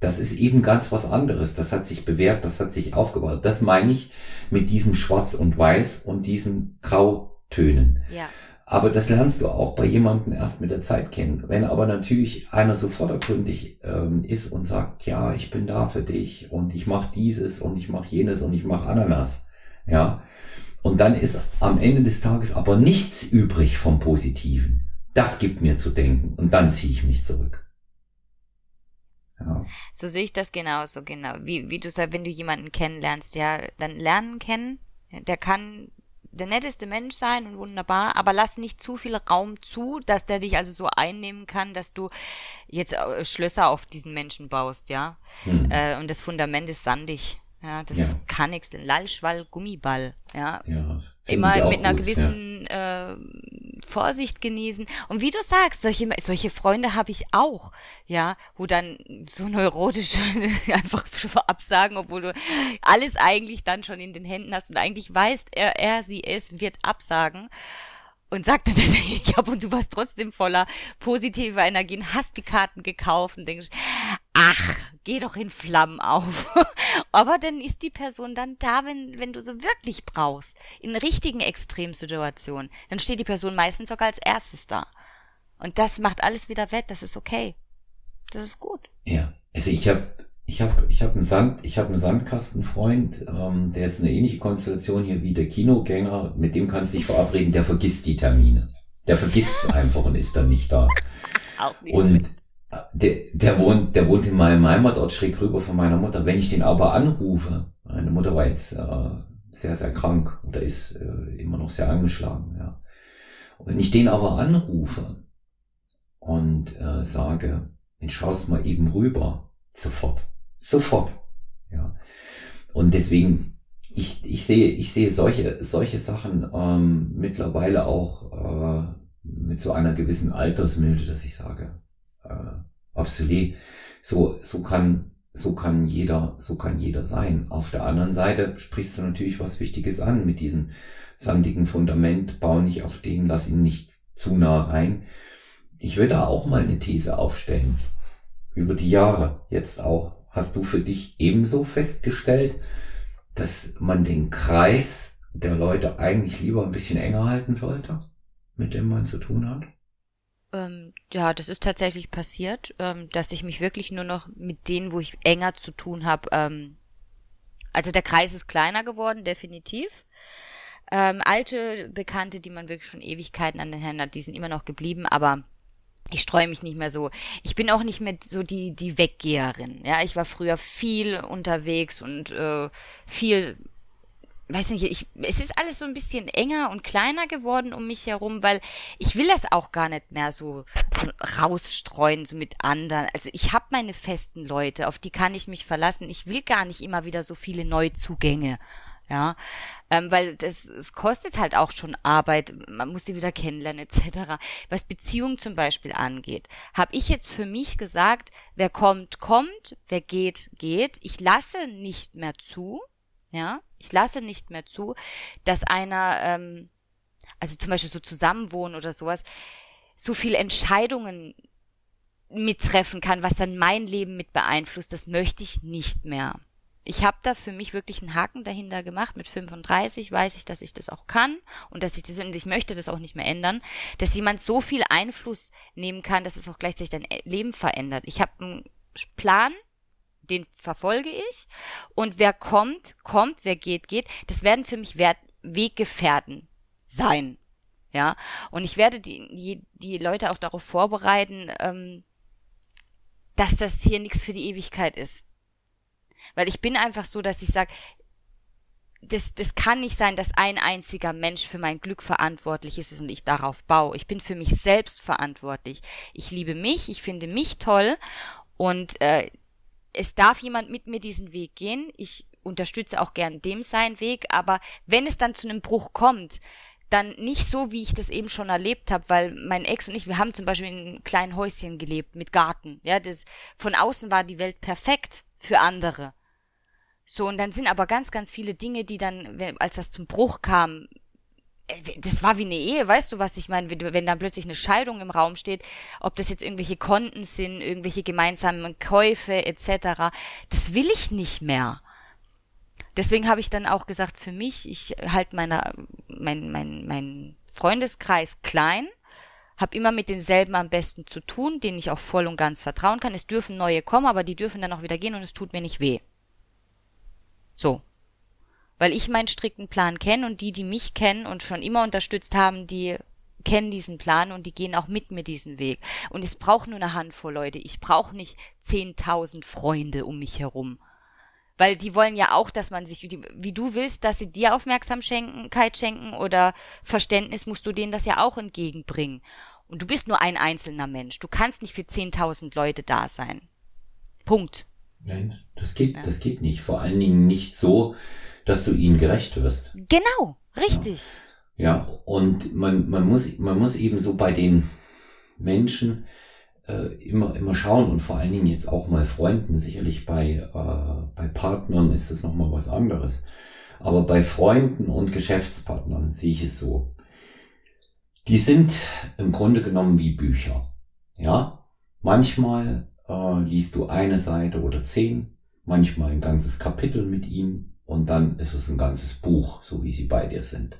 A: Das ist eben ganz was anderes. Das hat sich bewährt, das hat sich aufgebaut. Das meine ich mit diesem Schwarz und Weiß und diesen Grautönen. Ja. Aber das lernst du auch bei jemandem erst mit der Zeit kennen. Wenn aber natürlich einer so vordergründig ähm, ist und sagt, ja, ich bin da für dich und ich mache dieses und ich mache jenes und ich mache Ananas, ja, und dann ist am Ende des Tages aber nichts übrig vom Positiven. Das gibt mir zu denken und dann ziehe ich mich zurück.
B: Ja. So sehe ich das genauso, genau. Wie, wie du sagst, wenn du jemanden kennenlernst, ja, dann lernen kennen, der kann der netteste Mensch sein und wunderbar, aber lass nicht zu viel Raum zu, dass der dich also so einnehmen kann, dass du jetzt äh, Schlösser auf diesen Menschen baust, ja. Mhm. Äh, und das Fundament ist sandig. Ja, das ja. kann nichts. Lallschwall, Gummiball, ja. ja Immer mit einer gut, gewissen ja. äh, Vorsicht genießen. Und wie du sagst, solche, solche Freunde habe ich auch, ja, wo dann so neurotisch einfach absagen, obwohl du alles eigentlich dann schon in den Händen hast und eigentlich weißt, er, er, sie, es wird absagen und sagte, ich habe und du warst trotzdem voller positiver Energien, hast die Karten gekauft und denkst, ach, geh doch in Flammen auf. Aber dann ist die Person dann da, wenn, wenn du so wirklich brauchst. In richtigen Extremsituationen. Dann steht die Person meistens sogar als erstes da. Und das macht alles wieder wett, das ist okay. Das ist gut.
A: Ja, also ich habe ich habe ich hab einen Sand, ich habe einen Sandkastenfreund, ähm, der ist eine ähnliche Konstellation hier wie der Kinogänger, mit dem kannst du dich verabreden, der vergisst die Termine. Der vergisst es einfach und ist dann nicht da. Auch nicht und äh, der, der wohnt, der wohnt in meinem Heimatort schräg rüber von meiner Mutter. Wenn ich den aber anrufe, meine Mutter war jetzt äh, sehr, sehr krank oder ist äh, immer noch sehr angeschlagen, ja. Und wenn ich den aber anrufe und äh, sage, den schaust mal eben rüber, sofort Sofort. Ja. Und deswegen, ich, ich sehe, ich sehe solche, solche Sachen ähm, mittlerweile auch äh, mit so einer gewissen Altersmilde, dass ich sage, äh, absolut, so, so kann, so kann jeder, so kann jeder sein. Auf der anderen Seite sprichst du natürlich was Wichtiges an mit diesem sandigen Fundament, bau nicht auf den, lass ihn nicht zu nah rein. Ich würde da auch mal eine These aufstellen. Über die Jahre, jetzt auch hast du für dich ebenso festgestellt, dass man den Kreis der Leute eigentlich lieber ein bisschen enger halten sollte, mit dem man zu tun hat?
B: Ähm, ja, das ist tatsächlich passiert, ähm, dass ich mich wirklich nur noch mit denen, wo ich enger zu tun habe, ähm, also der Kreis ist kleiner geworden, definitiv. Ähm, alte Bekannte, die man wirklich schon Ewigkeiten an den Händen hat, die sind immer noch geblieben, aber ich streue mich nicht mehr so. Ich bin auch nicht mehr so die die Weggeherin. Ja, ich war früher viel unterwegs und äh, viel weiß nicht, ich, es ist alles so ein bisschen enger und kleiner geworden um mich herum, weil ich will das auch gar nicht mehr so rausstreuen, so mit anderen. Also ich habe meine festen Leute, auf die kann ich mich verlassen. Ich will gar nicht immer wieder so viele Neuzugänge ja, ähm, weil das es kostet halt auch schon Arbeit, man muss sie wieder kennenlernen etc. Was Beziehung zum Beispiel angeht, habe ich jetzt für mich gesagt, wer kommt, kommt, wer geht, geht. Ich lasse nicht mehr zu, ja, ich lasse nicht mehr zu, dass einer ähm, also zum Beispiel so zusammenwohnen oder sowas, so viel Entscheidungen mittreffen kann, was dann mein Leben mit beeinflusst, das möchte ich nicht mehr. Ich habe da für mich wirklich einen Haken dahinter gemacht. Mit 35 weiß ich, dass ich das auch kann und dass ich das und ich möchte das auch nicht mehr ändern, dass jemand so viel Einfluss nehmen kann, dass es auch gleichzeitig dein Leben verändert. Ich habe einen Plan, den verfolge ich und wer kommt, kommt, wer geht, geht. Das werden für mich Weggefährten sein. Ja, und ich werde die, die, die Leute auch darauf vorbereiten, ähm, dass das hier nichts für die Ewigkeit ist. Weil ich bin einfach so, dass ich sage, das, das kann nicht sein, dass ein einziger Mensch für mein Glück verantwortlich ist und ich darauf baue. Ich bin für mich selbst verantwortlich. Ich liebe mich, ich finde mich toll und äh, es darf jemand mit mir diesen Weg gehen. Ich unterstütze auch gern dem seinen Weg, aber wenn es dann zu einem Bruch kommt, dann nicht so, wie ich das eben schon erlebt habe, weil mein Ex und ich, wir haben zum Beispiel in einem kleinen Häuschen gelebt mit Garten. Ja, das von außen war die Welt perfekt für andere. So, und dann sind aber ganz, ganz viele Dinge, die dann, als das zum Bruch kam, äh, das war wie eine Ehe, weißt du, was ich meine? Wenn dann plötzlich eine Scheidung im Raum steht, ob das jetzt irgendwelche Konten sind, irgendwelche gemeinsamen Käufe etc., das will ich nicht mehr deswegen habe ich dann auch gesagt, für mich, ich halte meiner, mein, mein, mein Freundeskreis klein, habe immer mit denselben am besten zu tun, denen ich auch voll und ganz vertrauen kann. Es dürfen neue kommen, aber die dürfen dann auch wieder gehen und es tut mir nicht weh. So. Weil ich meinen strikten Plan kenne und die, die mich kennen und schon immer unterstützt haben, die kennen diesen Plan und die gehen auch mit mir diesen Weg. Und es braucht nur eine Handvoll Leute. Ich brauche nicht zehntausend Freunde um mich herum weil die wollen ja auch, dass man sich, wie du willst, dass sie dir Aufmerksamkeit schenken oder Verständnis, musst du denen das ja auch entgegenbringen. Und du bist nur ein einzelner Mensch. Du kannst nicht für 10.000 Leute da sein. Punkt.
A: Nein, das geht, ja. das geht nicht. Vor allen Dingen nicht so, dass du ihnen gerecht wirst.
B: Genau, richtig.
A: Ja, ja und man, man muss, man muss eben so bei den Menschen, äh, immer, immer schauen und vor allen Dingen jetzt auch mal Freunden. Sicherlich bei, äh, bei Partnern ist das nochmal was anderes. Aber bei Freunden und Geschäftspartnern sehe ich es so. Die sind im Grunde genommen wie Bücher. Ja, manchmal äh, liest du eine Seite oder zehn, manchmal ein ganzes Kapitel mit ihnen und dann ist es ein ganzes Buch, so wie sie bei dir sind.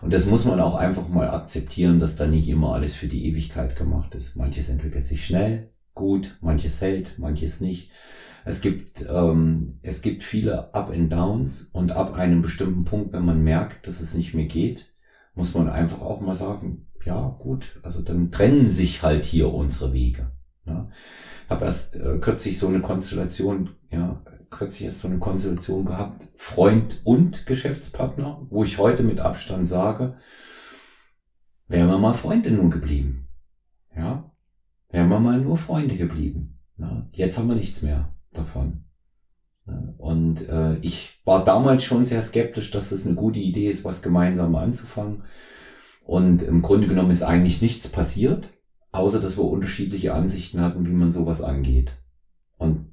A: Und das muss man auch einfach mal akzeptieren, dass da nicht immer alles für die Ewigkeit gemacht ist. Manches entwickelt sich schnell, gut, manches hält, manches nicht. Es gibt, ähm, es gibt viele Up and Downs und ab einem bestimmten Punkt, wenn man merkt, dass es nicht mehr geht, muss man einfach auch mal sagen, ja gut, also dann trennen sich halt hier unsere Wege. Ja. Ich habe erst äh, kürzlich so eine Konstellation, ja, kürzlich erst so eine Konstellation gehabt, Freund und Geschäftspartner, wo ich heute mit Abstand sage, wären wir mal Freunde nun geblieben. Ja, wären wir mal nur Freunde geblieben. Ja, jetzt haben wir nichts mehr davon. Ja, und äh, ich war damals schon sehr skeptisch, dass es eine gute Idee ist, was gemeinsam anzufangen. Und im Grunde genommen ist eigentlich nichts passiert, außer dass wir unterschiedliche Ansichten hatten, wie man sowas angeht. Und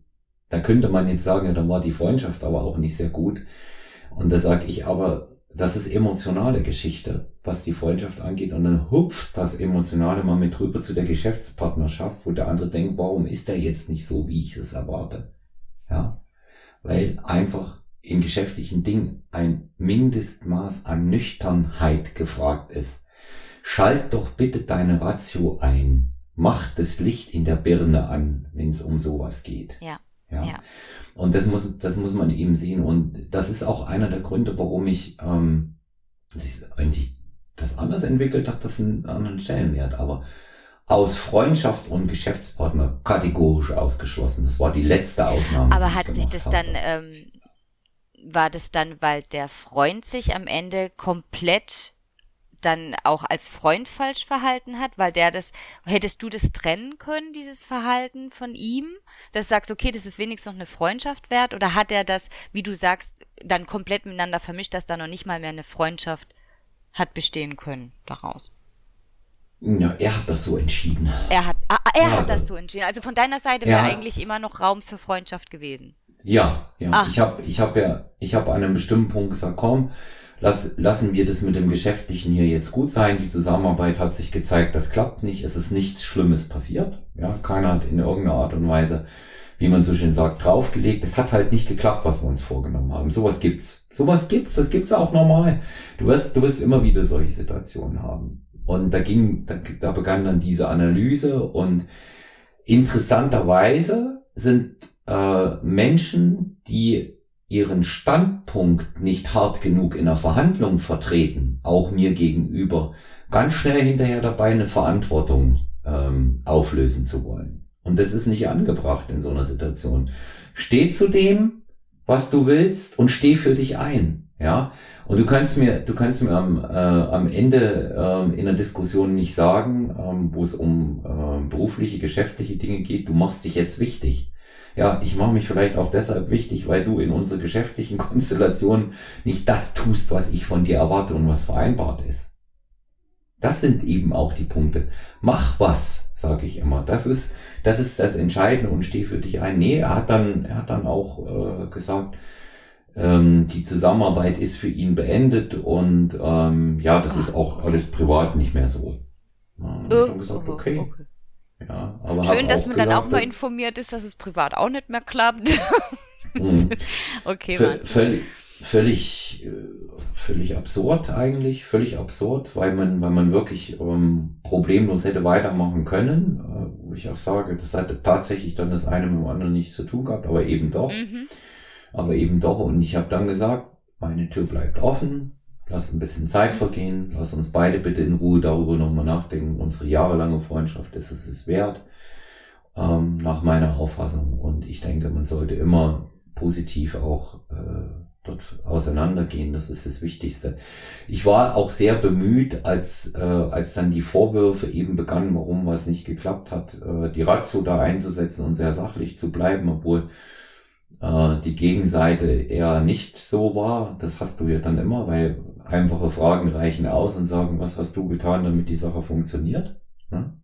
A: da könnte man jetzt sagen, ja, dann war die Freundschaft aber auch nicht sehr gut. Und da sage ich aber, das ist emotionale Geschichte, was die Freundschaft angeht. Und dann hupft das Emotionale mal mit rüber zu der Geschäftspartnerschaft, wo der andere denkt, warum ist der jetzt nicht so, wie ich es erwarte? Ja, weil einfach in geschäftlichen Dingen ein Mindestmaß an Nüchternheit gefragt ist. Schalt doch bitte deine Ratio ein. Mach das Licht in der Birne an, wenn es um sowas geht.
B: Ja.
A: Ja. ja. Und das muss, das muss man eben sehen. Und das ist auch einer der Gründe, warum ich, ähm, wenn sich das anders entwickelt hat, das einen anderen Stellenwert. Aber aus Freundschaft und Geschäftspartner kategorisch ausgeschlossen. Das war die letzte Ausnahme.
B: Aber hat sich das habe. dann, ähm, war das dann, weil der Freund sich am Ende komplett dann auch als Freund falsch verhalten hat, weil der das, hättest du das trennen können, dieses Verhalten von ihm, dass du sagst, okay, das ist wenigstens noch eine Freundschaft wert, oder hat er das, wie du sagst, dann komplett miteinander vermischt, dass da noch nicht mal mehr eine Freundschaft hat bestehen können daraus?
A: Ja, er hat das so entschieden.
B: Er hat, ah, er ja, hat das so entschieden. Also von deiner Seite wäre eigentlich immer noch Raum für Freundschaft gewesen.
A: Ja, ja. Ach. Ich habe ich hab ja, ich habe an einem bestimmten Punkt gesagt, komm, lass, lassen wir das mit dem Geschäftlichen hier jetzt gut sein. Die Zusammenarbeit hat sich gezeigt, das klappt nicht. Es ist nichts Schlimmes passiert. Ja, keiner hat in irgendeiner Art und Weise, wie man so schön sagt, draufgelegt. Es hat halt nicht geklappt, was wir uns vorgenommen haben. Sowas gibt's. Sowas gibt's. Das gibt's auch normal. Du wirst, du wirst immer wieder solche Situationen haben. Und da ging, da, da begann dann diese Analyse und interessanterweise sind äh, Menschen, die ihren Standpunkt nicht hart genug in der Verhandlung vertreten, auch mir gegenüber, ganz schnell hinterher dabei eine Verantwortung ähm, auflösen zu wollen. Und das ist nicht angebracht in so einer Situation. Steh zu dem, was du willst und steh für dich ein. Ja, und du kannst mir, du kannst mir am, äh, am Ende äh, in der Diskussion nicht sagen, ähm, wo es um äh, berufliche, geschäftliche Dinge geht, du machst dich jetzt wichtig ja, ich mache mich vielleicht auch deshalb wichtig, weil du in unserer geschäftlichen Konstellation nicht das tust, was ich von dir erwarte und was vereinbart ist. Das sind eben auch die Punkte. Mach was, sage ich immer. Das ist, das ist das Entscheidende und steh für dich ein. Nee, er hat dann, er hat dann auch äh, gesagt, ähm, die Zusammenarbeit ist für ihn beendet und ähm, ja, das Ach, ist auch alles privat nicht mehr so. Ja, ich dann gesagt, okay. okay.
B: Ja, Schön, dass man dann auch mal informiert ist, dass es privat auch nicht mehr klappt.
A: Mhm. okay, völlig, völlig, äh, völlig absurd eigentlich, völlig absurd, weil man, weil man wirklich ähm, problemlos hätte weitermachen können. Äh, wo ich auch sage, das hatte tatsächlich dann das eine mit dem anderen nichts zu tun gehabt, aber eben doch. Mhm. Aber eben doch. Und ich habe dann gesagt, meine Tür bleibt offen. Lass ein bisschen Zeit vergehen. Lass uns beide bitte in Ruhe darüber nochmal nachdenken. Unsere jahrelange Freundschaft ist es es wert, ähm, nach meiner Auffassung. Und ich denke, man sollte immer positiv auch äh, dort auseinandergehen. Das ist das Wichtigste. Ich war auch sehr bemüht, als, äh, als dann die Vorwürfe eben begannen, warum was nicht geklappt hat, äh, die Ratio da einzusetzen und sehr sachlich zu bleiben, obwohl äh, die Gegenseite eher nicht so war. Das hast du ja dann immer, weil einfache Fragen reichen aus und sagen, was hast du getan, damit die Sache funktioniert. Ne?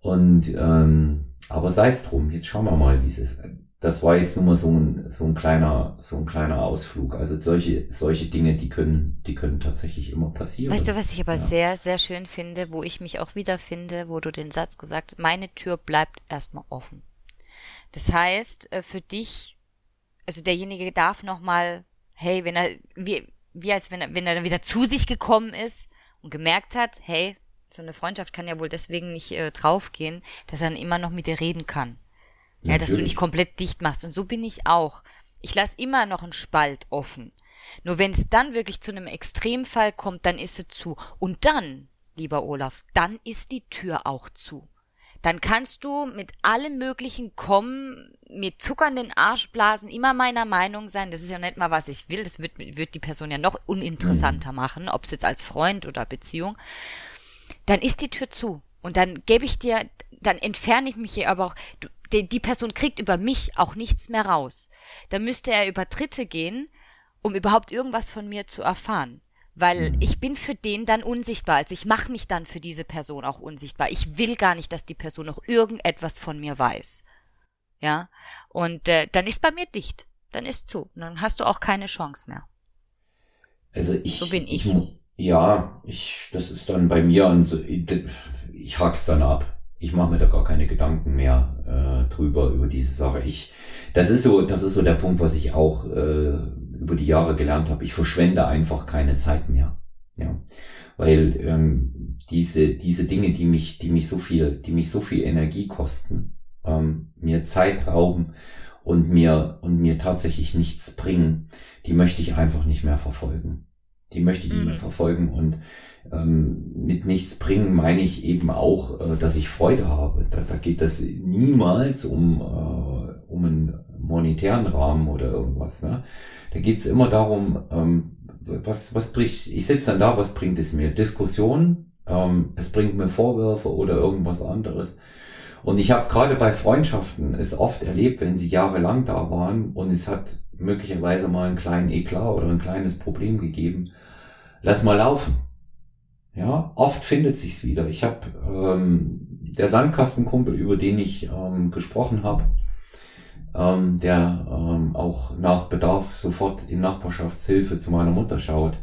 A: Und ähm, aber sei es drum, jetzt schauen wir mal, wie es ist. Das war jetzt nur mal so ein, so ein kleiner, so ein kleiner Ausflug. Also solche, solche Dinge, die können, die können tatsächlich immer passieren.
B: Weißt du, was ich aber ja. sehr, sehr schön finde, wo ich mich auch wiederfinde, wo du den Satz gesagt hast, meine Tür bleibt erstmal offen. Das heißt, äh, für dich, also derjenige darf nochmal, hey, wenn er, wie, wie als wenn er, wenn er dann wieder zu sich gekommen ist und gemerkt hat, hey, so eine Freundschaft kann ja wohl deswegen nicht äh, draufgehen, dass er dann immer noch mit dir reden kann. Ja, dass du nicht komplett dicht machst. Und so bin ich auch. Ich lasse immer noch einen Spalt offen. Nur wenn es dann wirklich zu einem Extremfall kommt, dann ist sie zu. Und dann, lieber Olaf, dann ist die Tür auch zu dann kannst du mit allem Möglichen kommen, mir zuckernden Arschblasen, immer meiner Meinung sein. Das ist ja nicht mal, was ich will. Das wird, wird die Person ja noch uninteressanter mhm. machen, ob es jetzt als Freund oder Beziehung. Dann ist die Tür zu. Und dann gebe ich dir, dann entferne ich mich hier aber auch. Du, die, die Person kriegt über mich auch nichts mehr raus. Dann müsste er über Dritte gehen, um überhaupt irgendwas von mir zu erfahren weil mhm. ich bin für den dann unsichtbar. Also ich mache mich dann für diese Person auch unsichtbar. Ich will gar nicht, dass die Person noch irgendetwas von mir weiß. Ja, und äh, dann ist bei mir dicht. Dann ist zu. Und dann hast du auch keine Chance mehr.
A: Also ich. So bin ich. ich ja, ich, das ist dann bei mir und so, ich, ich hak's dann ab. Ich mache mir da gar keine Gedanken mehr äh, drüber über diese Sache. Ich, das ist so, das ist so der Punkt, was ich auch äh, über die Jahre gelernt habe, ich verschwende einfach keine Zeit mehr. Ja, weil ähm, diese diese Dinge, die mich die mich so viel die mich so viel Energie kosten, ähm, mir Zeit rauben und mir und mir tatsächlich nichts bringen, die möchte ich einfach nicht mehr verfolgen. Die möchte ich mhm. nicht mehr mhm. verfolgen und ähm, mit nichts bringen meine ich eben auch, äh, dass ich Freude habe. Da, da geht es niemals um äh, um einen monetären Rahmen oder irgendwas. Ne? Da geht's immer darum, ähm, was, was bringt, ich sitze dann da, was bringt es mir? Diskussion, ähm, es bringt mir Vorwürfe oder irgendwas anderes. Und ich habe gerade bei Freundschaften es oft erlebt, wenn sie jahrelang da waren und es hat möglicherweise mal einen kleinen Eklat oder ein kleines Problem gegeben. Lass mal laufen. Ja, oft findet sich's wieder. Ich habe ähm, der Sandkastenkumpel, über den ich ähm, gesprochen habe, ähm, der ähm, auch nach Bedarf sofort in Nachbarschaftshilfe zu meiner Mutter schaut,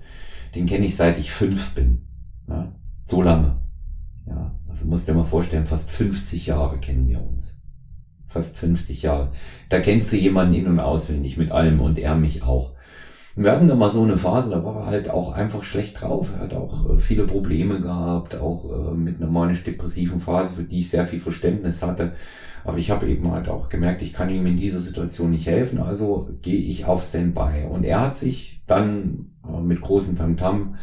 A: den kenne ich seit ich fünf bin. Ja, so lange. Ja, also musst dir mal vorstellen, fast 50 Jahre kennen wir uns. Fast 50 Jahre. Da kennst du jemanden in- und auswendig mit allem und er mich auch. Wir hatten da mal so eine Phase, da war er halt auch einfach schlecht drauf. Er hat auch äh, viele Probleme gehabt, auch äh, mit einer manisch-depressiven Phase, für die ich sehr viel Verständnis hatte. Aber ich habe eben halt auch gemerkt, ich kann ihm in dieser Situation nicht helfen, also gehe ich auf Standby. Und er hat sich dann äh, mit großem Tamtam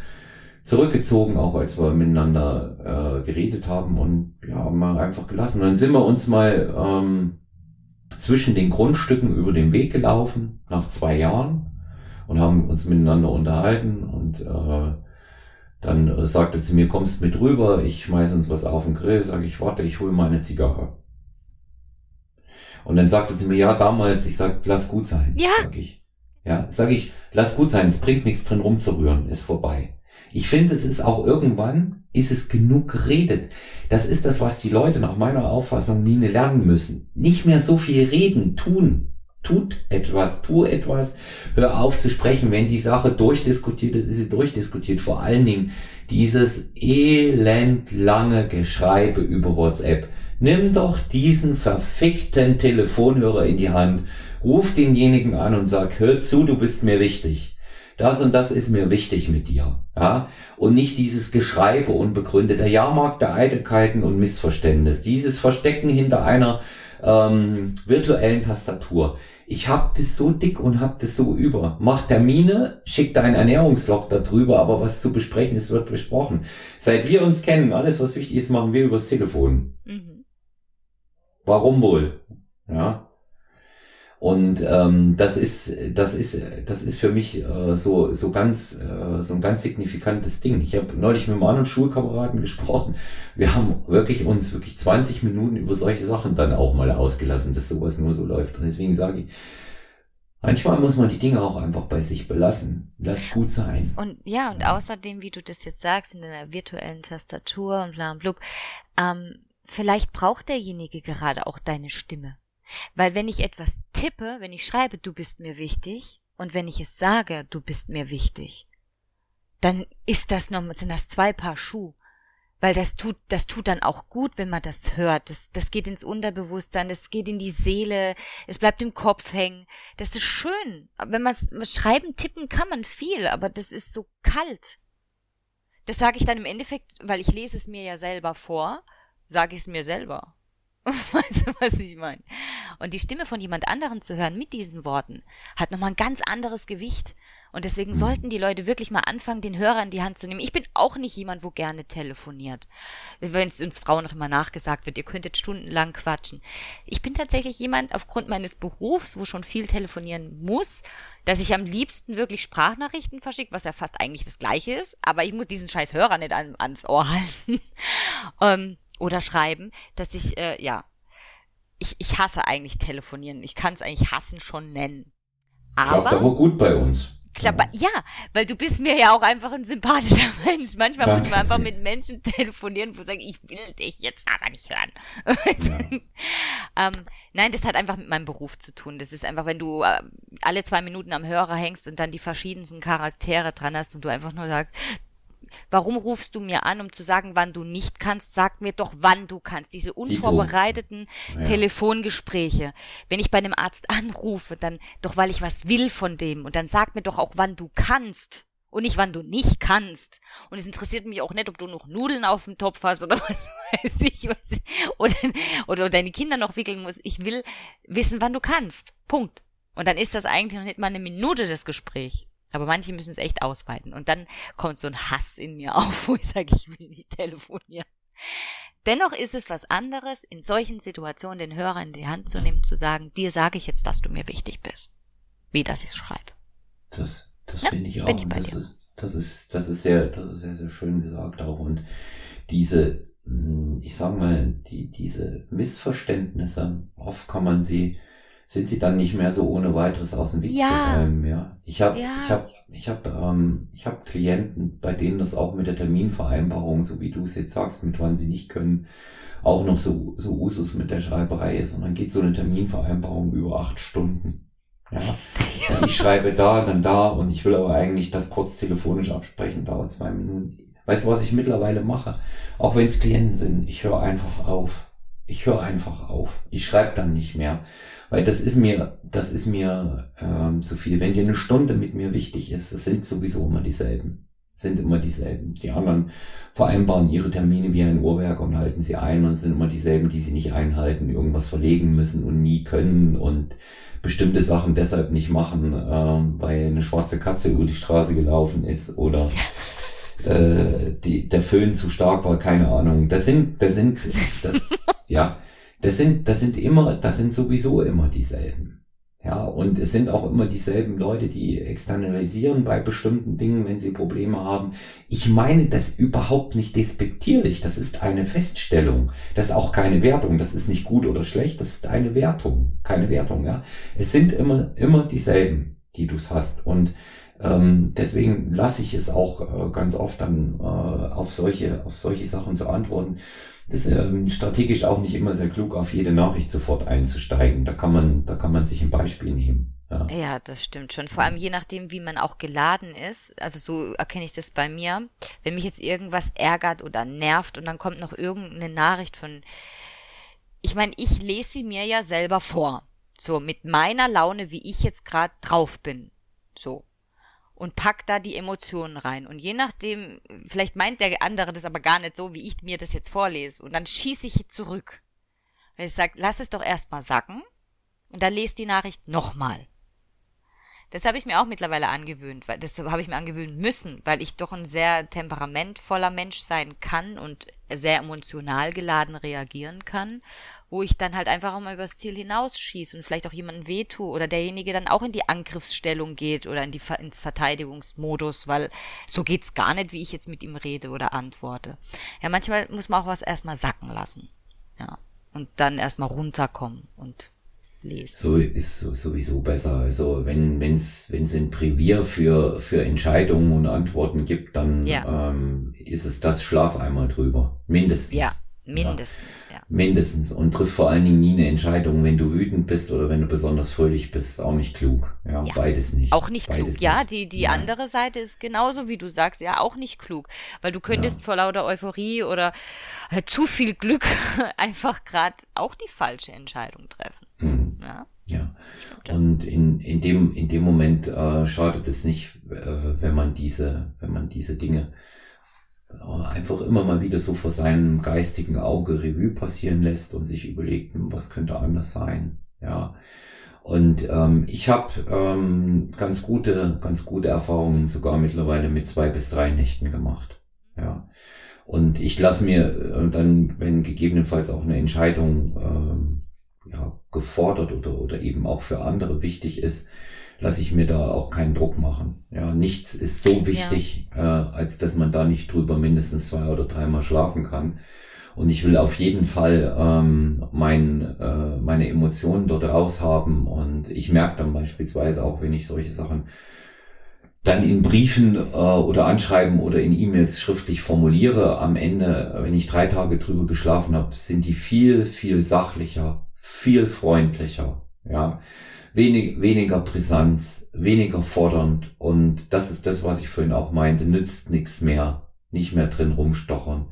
A: zurückgezogen, auch als wir miteinander äh, geredet haben und ja, haben wir einfach gelassen. Und dann sind wir uns mal ähm, zwischen den Grundstücken über den Weg gelaufen, nach zwei Jahren, und haben uns miteinander unterhalten und äh, dann äh, sagte sie mir, kommst mit rüber, ich schmeiß uns was auf den Grill, sage ich, warte, ich hole meine Zigarre. Und dann sagte sie mir, ja, damals, ich sag, lass gut sein.
B: Ja.
A: Sag ich. Ja, sag ich, lass gut sein, es bringt nichts drin rumzurühren, ist vorbei. Ich finde, es ist auch irgendwann, ist es genug geredet. Das ist das, was die Leute nach meiner Auffassung nie lernen müssen. Nicht mehr so viel reden, tun. Tut etwas, tu etwas, hör auf zu sprechen. Wenn die Sache durchdiskutiert ist, ist sie durchdiskutiert. Vor allen Dingen dieses elendlange Geschreibe über WhatsApp. Nimm doch diesen verfickten Telefonhörer in die Hand, ruf denjenigen an und sag, hör zu, du bist mir wichtig. Das und das ist mir wichtig mit dir. Ja? Und nicht dieses Geschreibe unbegründete Jahrmarkt der Eitelkeiten und Missverständnis. Dieses Verstecken hinter einer ähm, virtuellen Tastatur. Ich hab das so dick und hab das so über. Mach Termine, schick deinen Ernährungslog darüber, aber was zu besprechen ist, wird besprochen. Seit wir uns kennen, alles was wichtig ist, machen wir übers Telefon.
B: Mhm.
A: Warum wohl? Ja. Und ähm, das ist, das ist, das ist für mich äh, so so ganz äh, so ein ganz signifikantes Ding. Ich habe neulich mit einem anderen Schulkameraden gesprochen. Wir haben wirklich uns wirklich 20 Minuten über solche Sachen dann auch mal ausgelassen, dass sowas nur so läuft. Und deswegen sage ich, manchmal muss man die Dinge auch einfach bei sich belassen. Lass gut sein.
B: Und ja, und außerdem, wie du das jetzt sagst, in deiner virtuellen Tastatur und bla und blub, ähm, vielleicht braucht derjenige gerade auch deine Stimme. Weil wenn ich etwas tippe, wenn ich schreibe, du bist mir wichtig, und wenn ich es sage, du bist mir wichtig, dann ist das noch, sind das zwei Paar Schuh. Weil das tut, das tut dann auch gut, wenn man das hört. Das, das geht ins Unterbewusstsein, das geht in die Seele, es bleibt im Kopf hängen. Das ist schön. Wenn man schreiben, tippen kann man viel, aber das ist so kalt. Das sage ich dann im Endeffekt, weil ich lese es mir ja selber vor, sage ich es mir selber. Weißt du, was ich meine? Und die Stimme von jemand anderen zu hören mit diesen Worten hat nochmal ein ganz anderes Gewicht. Und deswegen sollten die Leute wirklich mal anfangen, den Hörer in die Hand zu nehmen. Ich bin auch nicht jemand, wo gerne telefoniert. Wenn es uns Frauen noch immer nachgesagt wird, ihr könntet stundenlang quatschen. Ich bin tatsächlich jemand aufgrund meines Berufs, wo schon viel telefonieren muss, dass ich am liebsten wirklich Sprachnachrichten verschicke, was ja fast eigentlich das Gleiche ist. Aber ich muss diesen scheiß Hörer nicht an, ans Ohr halten. ähm, oder schreiben, dass ich, äh, ja, ich, ich hasse eigentlich telefonieren. Ich kann es eigentlich hassen schon nennen. Aber,
A: Klappt aber gut bei uns.
B: Klappt, ja, weil du bist mir ja auch einfach ein sympathischer Mensch. Manchmal
A: Ja.
B: muss man einfach mit Menschen telefonieren, wo sagen, ich will dich jetzt aber nicht hören. ähm, nein, das hat einfach mit meinem Beruf zu tun. Das ist einfach, wenn du äh, alle zwei Minuten am Hörer hängst und dann die verschiedensten Charaktere dran hast und du einfach nur sagst, Warum rufst du mir an, um zu sagen, wann du nicht kannst? Sag mir doch, wann du kannst. Diese unvorbereiteten
A: Ja.
B: Telefongespräche. Wenn ich bei einem Arzt anrufe, dann doch, weil ich was will von dem. Und dann sag mir doch auch, wann du kannst. Und nicht, wann du nicht kannst. Und es interessiert mich auch nicht, ob du noch Nudeln auf dem Topf hast oder was weiß ich. Was, oder, oder deine Kinder noch wickeln musst. Ich will wissen, wann du kannst. Punkt. Und dann ist das eigentlich noch nicht mal eine Minute das Gespräch. Aber manche müssen es echt ausweiten. Und dann kommt so ein Hass in mir auf, wo ich sage, ich will nicht telefonieren. Dennoch ist es was anderes, in solchen Situationen den Hörer in die Hand zu nehmen, zu sagen, dir sage ich jetzt, dass du mir wichtig bist. Wie dass ich es schreibe.
A: Das, das
B: Ja,
A: finde ich auch.
B: bin ich bei
A: das
B: dir.
A: ist, das ist, das ist sehr, das ist sehr, sehr schön gesagt auch. Und diese, mh, ich sag mal, die, diese Missverständnisse, oft kann man sie sind sie dann nicht mehr so ohne weiteres aus dem Weg
B: Ja.
A: zu räumen. Ja, ich habe,
B: Ja.
A: ich habe, ich habe, ähm, ich habe Klienten, bei denen das auch mit der Terminvereinbarung, so wie du es jetzt sagst, mit wann sie nicht können, auch noch so so Usus mit der Schreiberei ist. Und dann geht so eine Terminvereinbarung über acht Stunden. Ja, ja, ich schreibe da, dann da und ich will aber eigentlich das kurz telefonisch absprechen, dauert zwei Minuten. Weißt du, was ich mittlerweile mache? Auch wenn es Klienten sind, ich höre einfach auf. Ich höre einfach auf. Ich schreibe dann nicht mehr. Weil das ist mir, das ist mir ähm, zu viel. Wenn dir eine Stunde mit mir wichtig ist, es sind sowieso immer dieselben. Es sind immer dieselben. Die anderen vereinbaren ihre Termine wie ein Uhrwerk und halten sie ein und es sind immer dieselben, die sie nicht einhalten, irgendwas verlegen müssen und nie können und bestimmte Sachen deshalb nicht machen, ähm, weil eine schwarze Katze über die Straße gelaufen ist oder äh, die, der Föhn zu stark war, keine Ahnung. Das sind, das sind, das, ja, das sind, das sind immer, das sind sowieso immer dieselben. Ja, und es sind auch immer dieselben Leute, die externalisieren bei bestimmten Dingen, wenn sie Probleme haben. Ich meine das überhaupt nicht despektierlich. Das ist eine Feststellung. Das ist auch keine Wertung. Das ist nicht gut oder schlecht. Das ist eine Wertung. Keine Wertung, ja. Es sind immer, immer dieselben, die du hast. Und ähm, deswegen lasse ich es auch äh, ganz oft dann äh, auf solche, auf solche Sachen zu antworten. Das ist ähm, strategisch auch nicht immer sehr klug, auf jede Nachricht sofort einzusteigen. Da kann man, da kann man sich ein Beispiel nehmen. Ja.
B: Ja, das stimmt schon. Vor allem je nachdem, wie man auch geladen ist. Also so erkenne ich das bei mir. Wenn mich jetzt irgendwas ärgert oder nervt und dann kommt noch irgendeine Nachricht von, ich meine, ich lese sie mir ja selber vor. So mit meiner Laune, wie ich jetzt gerade drauf bin. So. Und pack da die Emotionen rein. Und je nachdem, vielleicht meint der andere das aber gar nicht so, wie ich mir das jetzt vorlese. Und dann schieße ich zurück. Weil ich sage, lass es doch erstmal sacken. Und dann lest die Nachricht nochmal. Das habe ich mir auch mittlerweile angewöhnt, weil das habe ich mir angewöhnen müssen, weil ich doch ein sehr temperamentvoller Mensch sein kann und sehr emotional geladen reagieren kann, wo ich dann halt einfach auch mal übers Ziel hinausschieße und vielleicht auch jemanden wehtue oder derjenige dann auch in die Angriffsstellung geht oder in die ins Verteidigungsmodus, weil so geht's gar nicht, wie ich jetzt mit ihm rede oder antworte. Ja, manchmal muss man auch was erstmal sacken lassen. Ja. Und dann erstmal runterkommen und lesen.
A: So ist so- sowieso besser. Also wenn wenn's wenn's ein Brevier für für Entscheidungen und Antworten gibt, dann
B: Ja.
A: ähm, ist es das Schlaf einmal drüber, mindestens.
B: Ja, mindestens, ja.
A: Mindestens und triff vor allen Dingen nie eine Entscheidung, wenn du wütend bist oder wenn du besonders fröhlich bist, auch nicht klug. Ja,
B: Ja.
A: beides nicht.
B: Auch nicht
A: beides
B: klug. Ja,
A: nicht.
B: die, die
A: Ja.
B: andere Seite ist genauso wie du sagst, ja, auch nicht klug. Weil du könntest vor lauter Euphorie oder äh, zu viel Glück einfach gerade auch die falsche Entscheidung treffen.
A: Mhm.
B: Ja,
A: Ja. Und in, in dem, in dem Moment äh, schadet es nicht, äh, wenn man diese, wenn man diese Dinge einfach immer mal wieder so vor seinem geistigen Auge Revue passieren lässt und sich überlegt, hm, was könnte anders sein. Ja. Und ähm, ich habe ähm, ganz gute, ganz gute Erfahrungen sogar mittlerweile mit zwei bis drei Nächten gemacht. Ja. Und ich lasse mir äh, dann, wenn gegebenenfalls auch eine Entscheidung ähm, ja, gefordert oder, oder eben auch für andere wichtig ist, lasse ich mir da auch keinen Druck machen. Ja, nichts ist so wichtig, äh, als dass man da nicht drüber mindestens zwei oder dreimal schlafen kann. Und ich will auf jeden Fall ähm, mein, äh, meine Emotionen dort raushaben. Und ich merke dann beispielsweise auch, wenn ich solche Sachen dann in Briefen äh, oder Anschreiben oder in E-Mails schriftlich formuliere, am Ende, wenn ich drei Tage drüber geschlafen habe, sind die viel, viel sachlicher, viel freundlicher, ja, wenig, weniger Brisanz, weniger fordernd und das ist das, was ich vorhin auch meinte, nützt nichts mehr, nicht mehr drin rumstochern,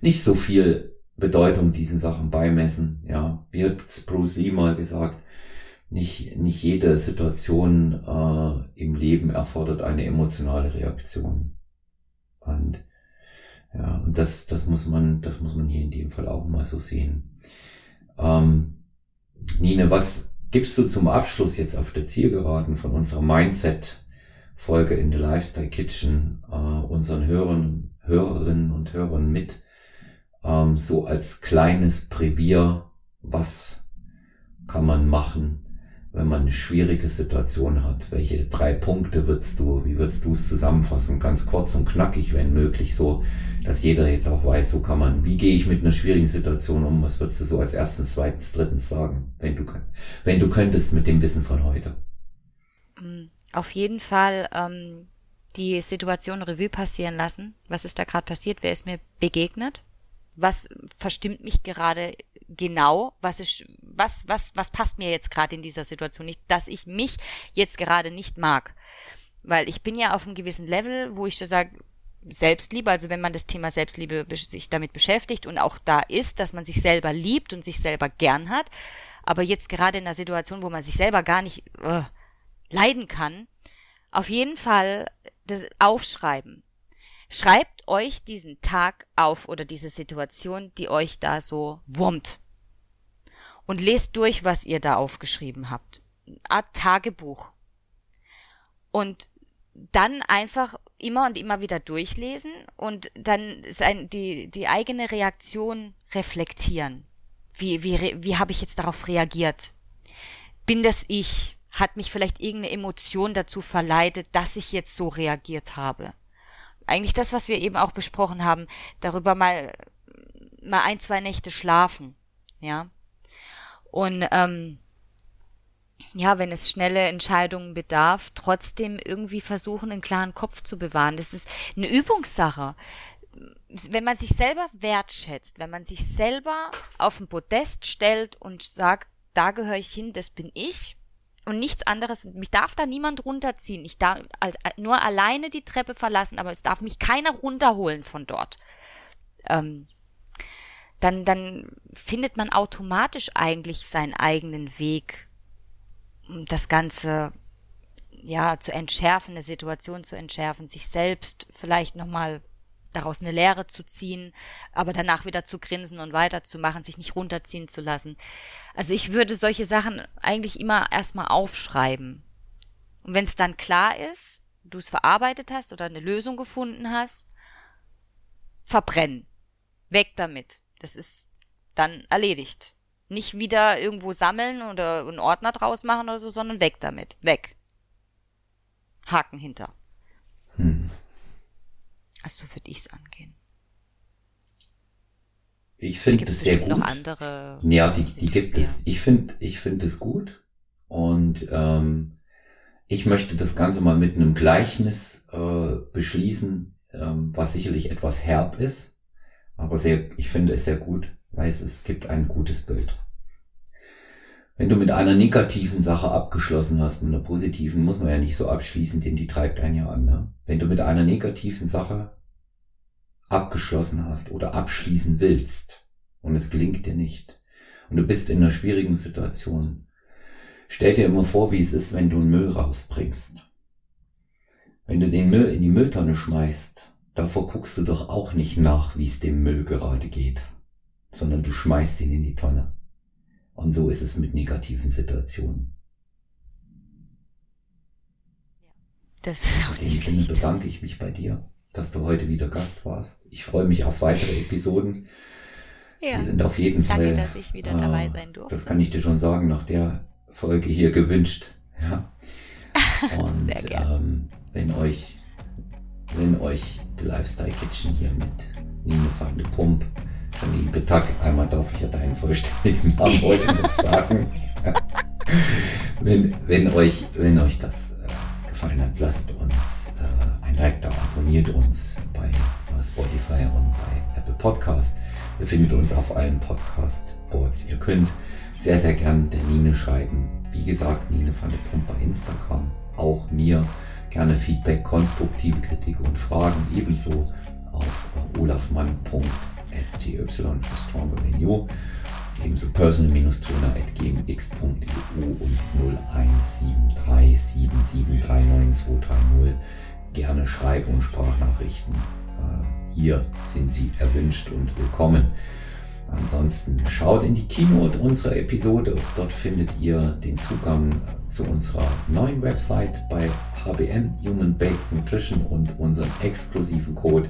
A: nicht so viel Bedeutung diesen Sachen beimessen, ja, wie hat Bruce Lee mal gesagt, nicht, nicht jede Situation äh, im Leben erfordert eine emotionale Reaktion. Und ja, und das, das muss man, das muss man hier in dem Fall auch mal so sehen. Ähm, Nine, was gibst du zum Abschluss jetzt auf der Zielgeraden von unserer Mindset-Folge in The Lifestyle Kitchen äh, unseren Hörern, Hörerinnen und Hörern mit, ähm, so als kleines Brevier, was kann man machen, wenn man eine schwierige Situation hat? Welche drei Punkte würdest du, wie würdest du es zusammenfassen? Ganz kurz und knackig, wenn möglich, so, dass jeder jetzt auch weiß, so kann man, wie gehe ich mit einer schwierigen Situation um? Was würdest du so als erstens, zweitens, drittens sagen, wenn du, wenn du könntest mit dem Wissen von heute?
B: Mm, auf jeden Fall ähm, die Situation Revue passieren lassen. Was ist da gerade passiert? Wer ist mir begegnet? Was verstimmt mich gerade genau? Was ist, was, was, was passt mir jetzt gerade in dieser Situation nicht, dass ich mich jetzt gerade nicht mag? Weil ich bin ja auf einem gewissen Level, wo ich so sage, Selbstliebe, also wenn man das Thema Selbstliebe sich damit beschäftigt und auch da ist, dass man sich selber liebt und sich selber gern hat, aber jetzt gerade in einer Situation, wo man sich selber gar nicht äh, leiden kann, auf jeden Fall das Aufschreiben. Schreibt euch diesen Tag auf oder diese Situation, die euch da so wurmt. Und lest durch, was ihr da aufgeschrieben habt. Art Tagebuch. Und dann einfach immer und immer wieder durchlesen und dann sein, die, die eigene Reaktion reflektieren. Wie, wie, wie habe ich jetzt darauf reagiert? Bin das ich? Hat mich vielleicht irgendeine Emotion dazu verleitet, dass ich jetzt so reagiert habe? Eigentlich das, was wir eben auch besprochen haben, darüber mal, mal ein, zwei Nächte schlafen, ja. Und ähm, ja, wenn es schnelle Entscheidungen bedarf, trotzdem irgendwie versuchen, einen klaren Kopf zu bewahren. Das ist eine Übungssache. Wenn man sich selber wertschätzt, wenn man sich selber auf ein Podest stellt und sagt, da gehöre ich hin, das bin ich und nichts anderes, mich darf da niemand runterziehen. Ich darf nur alleine die Treppe verlassen, aber es darf mich keiner runterholen von dort. Ähm, dann, dann findet man automatisch eigentlich seinen eigenen Weg das Ganze ja zu entschärfen, eine Situation zu entschärfen, sich selbst vielleicht nochmal daraus eine Lehre zu ziehen, aber danach wieder zu grinsen und weiterzumachen, sich nicht runterziehen zu lassen. Also ich würde solche Sachen eigentlich immer erstmal aufschreiben. Und wenn es dann klar ist, du es verarbeitet hast oder eine Lösung gefunden hast, verbrennen. Weg damit. Das ist dann erledigt. Nicht wieder irgendwo sammeln oder einen Ordner draus machen oder so, sondern weg damit. Weg. Haken hinter. Also würde ich es angehen.
A: Ich finde es sehr gut.
B: noch andere.
A: Ja, die, die gibt es. Ich finde ich finde es gut. Und ähm, ich möchte das Ganze mal mit einem Gleichnis äh, beschließen, ähm, was sicherlich etwas herb ist. Aber sehr, ich finde es sehr gut, weil es, es gibt ein gutes Bild. Wenn du mit einer negativen Sache abgeschlossen hast, mit einer positiven, muss man ja nicht so abschließen, denn die treibt einen ja an. Ne? Wenn du mit einer negativen Sache abgeschlossen hast oder abschließen willst und es gelingt dir nicht und du bist in einer schwierigen Situation, stell dir immer vor, wie es ist, wenn du einen Müll rausbringst. Wenn du den Müll in die Mülltonne schmeißt, davor guckst du doch auch nicht nach, wie es dem Müll gerade geht, sondern du schmeißt ihn in die Tonne. Und so ist es mit negativen Situationen.
B: Das ist auch nicht
A: schlecht. bedanke ich mich bei dir, dass du heute wieder Gast warst. Ich freue mich auf weitere Episoden. Ja. Die sind auf jeden
B: Danke,
A: Fall.
B: Danke, dass ich wieder äh, dabei sein durfte.
A: Das kann ich dir schon sagen, nach der Folge hier gewünscht. Ja. Und. Ähm, wenn euch, wenn euch The Lifestyle Kitchen hier mit Nina van de Pump Janine Petak, einmal darf ich ja deinen vollständigen Namen heute noch sagen. wenn, wenn, euch, wenn euch das äh, gefallen hat, lasst uns ein da, abonniert uns bei äh, Spotify und bei Apple Podcast. Ihr findet uns auf allen Podcast-Boards. Ihr könnt sehr, sehr gern der Nine schreiben. Wie gesagt, Nine von der Pump bei Instagram. Auch mir gerne Feedback, konstruktive Kritik und Fragen ebenso auf äh, olafmann.de STY für Stronger Than You. Ebenso personal-trainer.gmx.eu und 017377392230. Gerne Schreib- und Sprachnachrichten. Äh, hier sind Sie erwünscht und willkommen. Ansonsten schaut in die Keynote unserer Episode. Dort findet ihr den Zugang zu unserer neuen Website bei HBN Human Based Nutrition und unseren exklusiven Code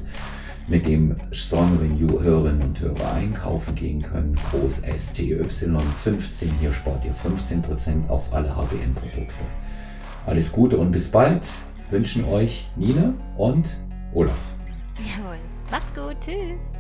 A: mit dem Strong Renew Hörerinnen und Hörer einkaufen gehen können. Groß STY 15, hier spart ihr 15% auf alle HBN-Produkte. Alles Gute und bis bald wünschen euch Nina und Olaf.
B: Jawohl. Macht's gut. Tschüss.